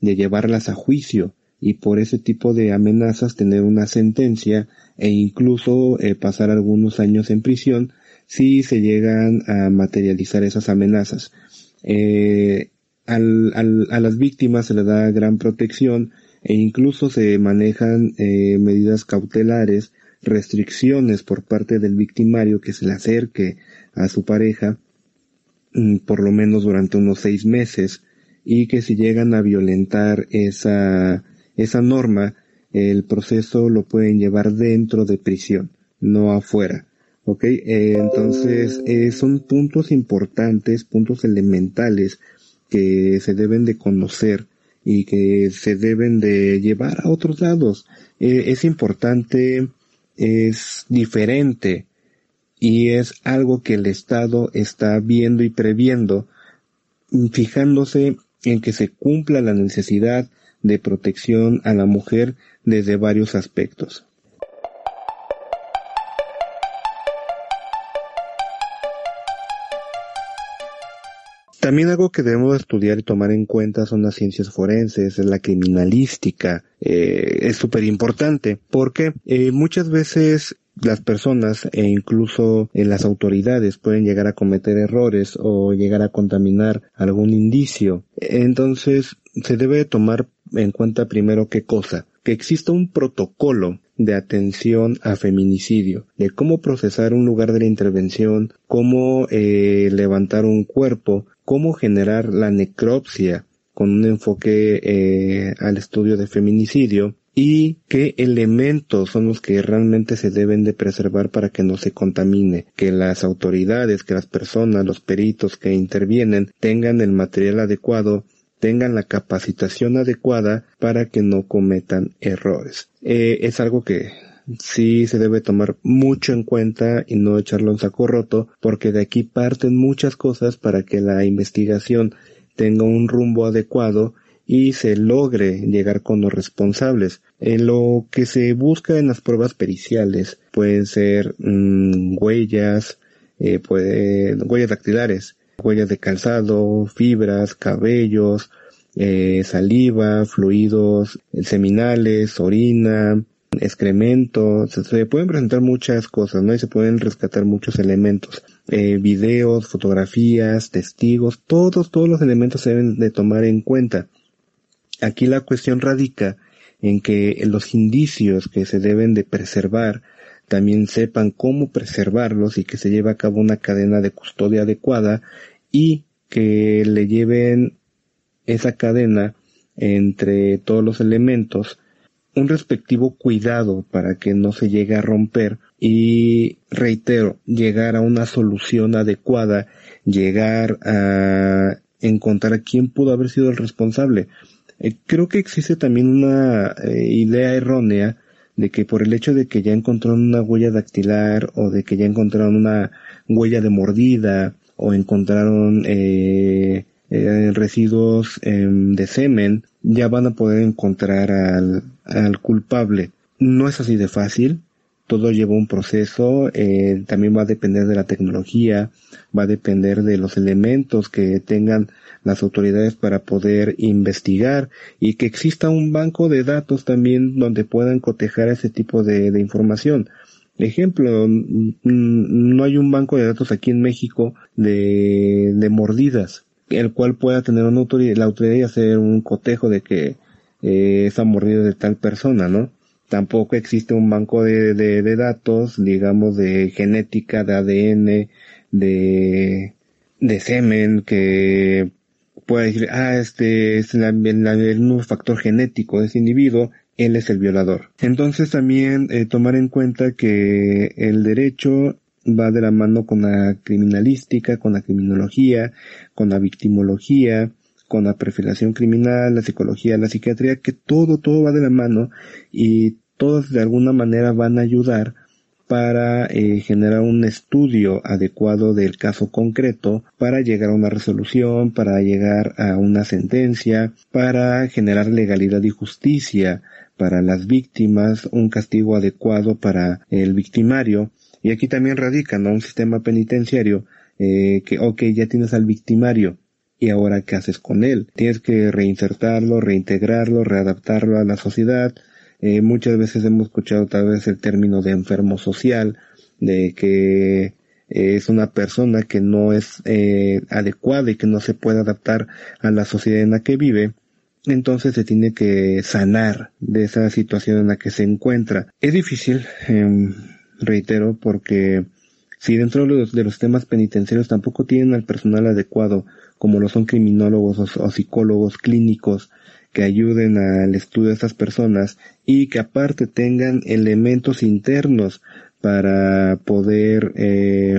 De llevarlas a juicio y por ese tipo de amenazas tener una sentencia e incluso eh, pasar algunos años en prisión si se llegan a materializar esas amenazas. Eh, al, al, a las víctimas se les da gran protección e incluso se manejan eh, medidas cautelares, restricciones por parte del victimario que se le acerque a su pareja mm, por lo menos durante unos seis meses y que si llegan a violentar esa, esa norma, el proceso lo pueden llevar dentro de prisión, no afuera. ¿Ok? Entonces, eh, son puntos importantes, puntos elementales que se deben de conocer y que se deben de llevar a otros lados. Eh, es importante, es diferente y es algo que el Estado está viendo y previendo, fijándose en que se cumpla la necesidad de protección a la mujer desde varios aspectos. También algo que debemos estudiar y tomar en cuenta son las ciencias forenses, la criminalística. Eh, es súper importante porque eh, muchas veces las personas e incluso eh, las autoridades pueden llegar a cometer errores o llegar a contaminar algún indicio. Entonces se debe tomar en cuenta primero qué cosa, que exista un protocolo de atención a feminicidio, de cómo procesar un lugar de la intervención, cómo eh, levantar un cuerpo, cómo generar la necropsia con un enfoque eh, al estudio de feminicidio y qué elementos son los que realmente se deben de preservar para que no se contamine, que las autoridades, que las personas, los peritos que intervienen tengan el material adecuado tengan la capacitación adecuada para que no cometan errores. Eh, es algo que sí se debe tomar mucho en cuenta y no echarlo en saco roto, porque de aquí parten muchas cosas para que la investigación tenga un rumbo adecuado y se logre llegar con los responsables. En lo que se busca en las pruebas periciales pueden ser mm, huellas, eh, puede, huellas dactilares, huellas de calzado, fibras, cabellos, eh, saliva, fluidos seminales, orina, excrementos, se pueden presentar muchas cosas, ¿no? Y se pueden rescatar muchos elementos, eh, videos, fotografías, testigos, todos, todos los elementos se deben de tomar en cuenta. Aquí la cuestión radica en que los indicios que se deben de preservar también sepan cómo preservarlos y que se lleve a cabo una cadena de custodia adecuada y que le lleven esa cadena entre todos los elementos un respectivo cuidado para que no se llegue a romper y reitero, llegar a una solución adecuada, llegar a encontrar quién pudo haber sido el responsable. Eh, creo que existe también una eh, idea errónea de que por el hecho de que ya encontraron una huella dactilar o de que ya encontraron una huella de mordida o encontraron eh, eh, residuos em, de semen, ya van a poder encontrar al, al culpable. No es así de fácil, todo lleva un proceso, eh, también va a depender de la tecnología, va a depender de los elementos que tengan las autoridades para poder investigar y que exista un banco de datos también donde puedan cotejar ese tipo de, de información. Ejemplo, no hay un banco de datos aquí en México de, de mordidas, el cual pueda tener una autoridad, la autoridad y hacer un cotejo de que eh, esa mordida de tal persona, ¿no? Tampoco existe un banco de, de, datos, digamos, de genética, de ADN, de, de semen, que pueda decir, ah, este es el, nuevo factor genético de ese individuo, él es el violador. Entonces también eh, tomar en cuenta que el derecho va de la mano con la criminalística, con la criminología, con la victimología, con la perfilación criminal, la psicología, la psiquiatría, que todo, todo va de la mano y todos de alguna manera van a ayudar para eh, generar un estudio adecuado del caso concreto, para llegar a una resolución, para llegar a una sentencia, para generar legalidad y justicia para las víctimas, un castigo adecuado para el victimario. Y aquí también radica, ¿no? Un sistema penitenciario eh, que, ok, ya tienes al victimario, y ahora qué haces con él. Tienes que reinsertarlo, reintegrarlo, readaptarlo a la sociedad. Eh, muchas veces hemos escuchado tal vez el término de enfermo social, de que es una persona que no es eh, adecuada y que no se puede adaptar a la sociedad en la que vive. Entonces se tiene que sanar de esa situación en la que se encuentra. Es difícil, em, reitero, porque si dentro de los, de los, temas penitenciarios tampoco tienen al personal adecuado, como lo son criminólogos o, psicólogos clínicos, que ayuden al estudio de estas personas y que aparte tengan elementos internos para poder eh,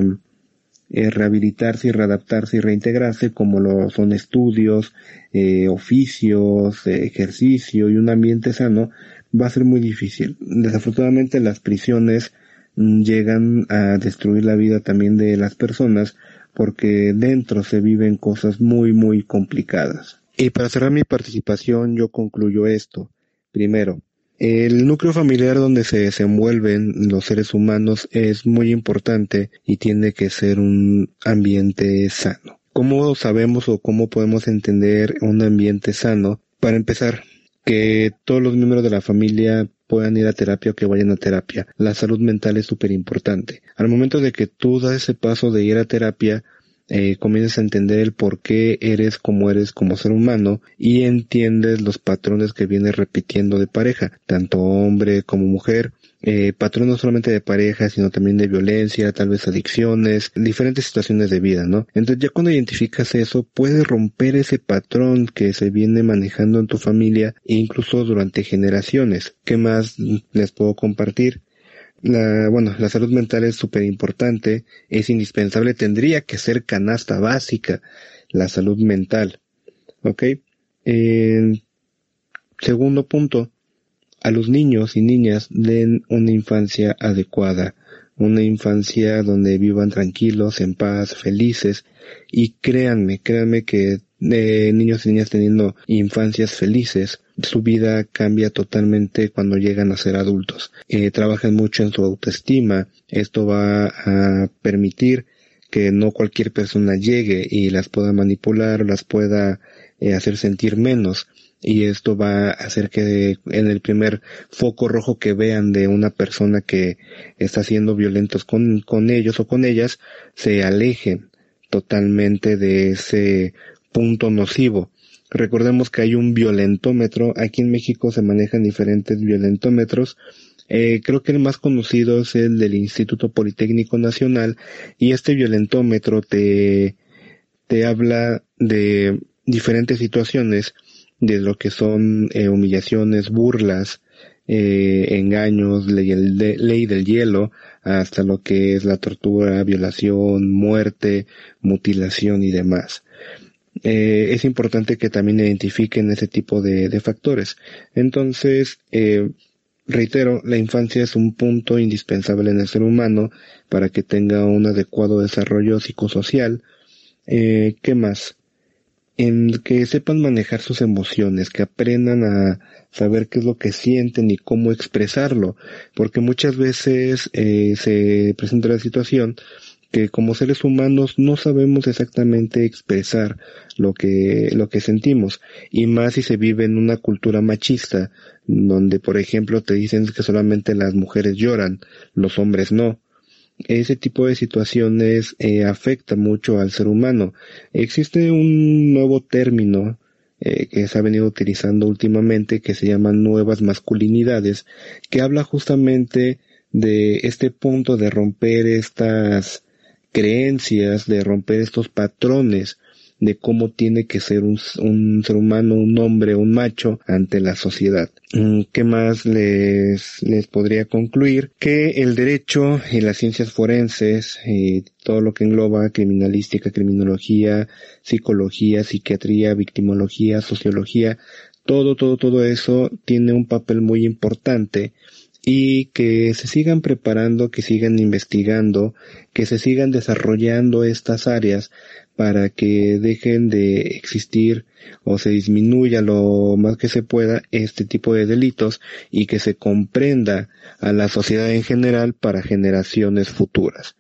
eh, rehabilitarse y readaptarse y reintegrarse como lo son estudios, eh, oficios, ejercicio y un ambiente sano, va a ser muy difícil. Desafortunadamente las prisiones llegan a destruir la vida también de las personas porque dentro se viven cosas muy muy complicadas. Y para cerrar mi participación yo concluyo esto. Primero, el núcleo familiar donde se desenvuelven los seres humanos es muy importante y tiene que ser un ambiente sano. ¿Cómo sabemos o cómo podemos entender un ambiente sano? Para empezar, que todos los miembros de la familia puedan ir a terapia o que vayan a terapia. La salud mental es súper importante. Al momento de que tú das ese paso de ir a terapia, eh, comienzas a entender el por qué eres como eres como ser humano y entiendes los patrones que vienes repitiendo de pareja, tanto hombre como mujer, eh, patrones no solamente de pareja, sino también de violencia, tal vez adicciones, diferentes situaciones de vida, ¿no? Entonces ya cuando identificas eso, puedes romper ese patrón que se viene manejando en tu familia e incluso durante generaciones. ¿Qué más les puedo compartir? La, bueno, la salud mental es súper importante, es indispensable, tendría que ser canasta básica la salud mental. ¿Ok? segundo punto, a los niños y niñas den una infancia adecuada, una infancia donde vivan tranquilos, en paz, felices y créanme, créanme que eh, niños y niñas teniendo infancias felices su vida cambia totalmente cuando llegan a ser adultos. Eh, trabajan mucho en su autoestima. Esto va a permitir que no cualquier persona llegue y las pueda manipular, las pueda eh, hacer sentir menos. Y esto va a hacer que en el primer foco rojo que vean de una persona que está siendo violentos con, con ellos o con ellas, se alejen totalmente de ese punto nocivo Recordemos que hay un violentómetro. Aquí en México se manejan diferentes violentómetros. Eh, creo que el más conocido es el del Instituto Politécnico Nacional y este violentómetro te, te habla de diferentes situaciones de lo que son eh, humillaciones, burlas, eh, engaños, ley, ley del hielo, hasta lo que es la tortura, violación, muerte, mutilación y demás eh, es importante que también identifiquen ese tipo de, factores. Entonces, eh, reitero, la infancia es un punto indispensable en el ser humano para que tenga un adecuado desarrollo psicosocial. Eh, ¿Qué más? En que sepan manejar sus emociones, que aprendan a saber qué es lo que sienten y cómo expresarlo, porque muchas veces eh, se presenta la situación que como seres humanos no sabemos exactamente expresar lo que, lo que sentimos, y más si se vive en una cultura machista, donde por ejemplo te dicen que solamente las mujeres lloran, los hombres no. Ese tipo de situaciones eh, afecta mucho al ser humano. Existe un nuevo término eh, que se ha venido utilizando últimamente que se llama nuevas masculinidades, que habla justamente de este punto de romper estas creencias, de romper estos patrones de cómo tiene que ser un, ser humano, un hombre, un macho ante la sociedad. Mm, ¿Qué más les, les podría concluir? Que el derecho y las ciencias forenses y todo lo que engloba criminalística, criminología, psicología, psiquiatría, victimología, sociología, todo, todo, todo eso tiene un papel muy importante y que se sigan preparando, que sigan investigando, que se sigan desarrollando estas áreas para que dejen de existir o se disminuya lo más que se pueda este tipo de delitos y que se comprenda a la sociedad en general para generaciones futuras.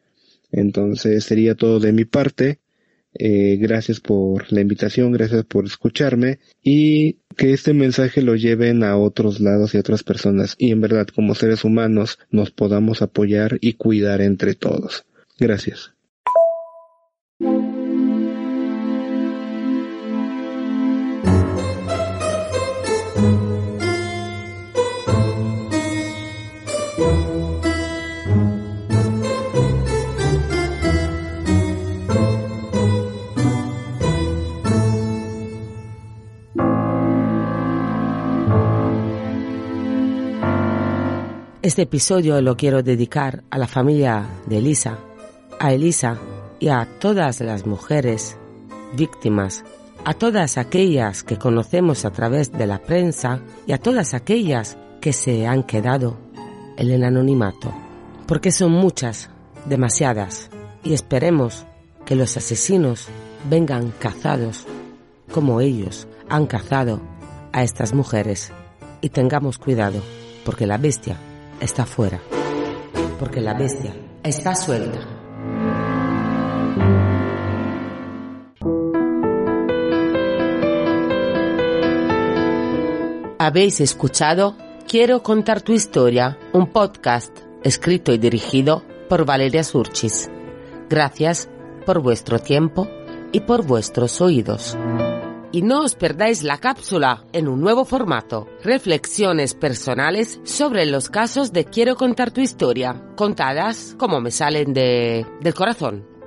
Entonces sería todo de mi parte. Eh, gracias por la invitación, gracias por escucharme y que este mensaje lo lleven a otros lados y a otras personas y en verdad como seres humanos nos podamos apoyar y cuidar entre todos. Gracias.
Este episodio lo quiero dedicar a la familia de Elisa, a Elisa y a todas las mujeres víctimas, a todas aquellas que conocemos a través de la prensa y a todas aquellas que se han quedado en el anonimato, porque son muchas, demasiadas, y esperemos que los asesinos vengan cazados como ellos han cazado a estas mujeres. Y tengamos cuidado, porque la bestia está fuera, porque la bestia está suelta. Habéis escuchado Quiero contar tu historia, un podcast escrito y dirigido por Valeria Surchis. Gracias por vuestro tiempo y por vuestros oídos. Y no os perdáis la cápsula en un nuevo formato. Reflexiones personales sobre los casos de Quiero contar tu historia, contadas como me salen de, del corazón.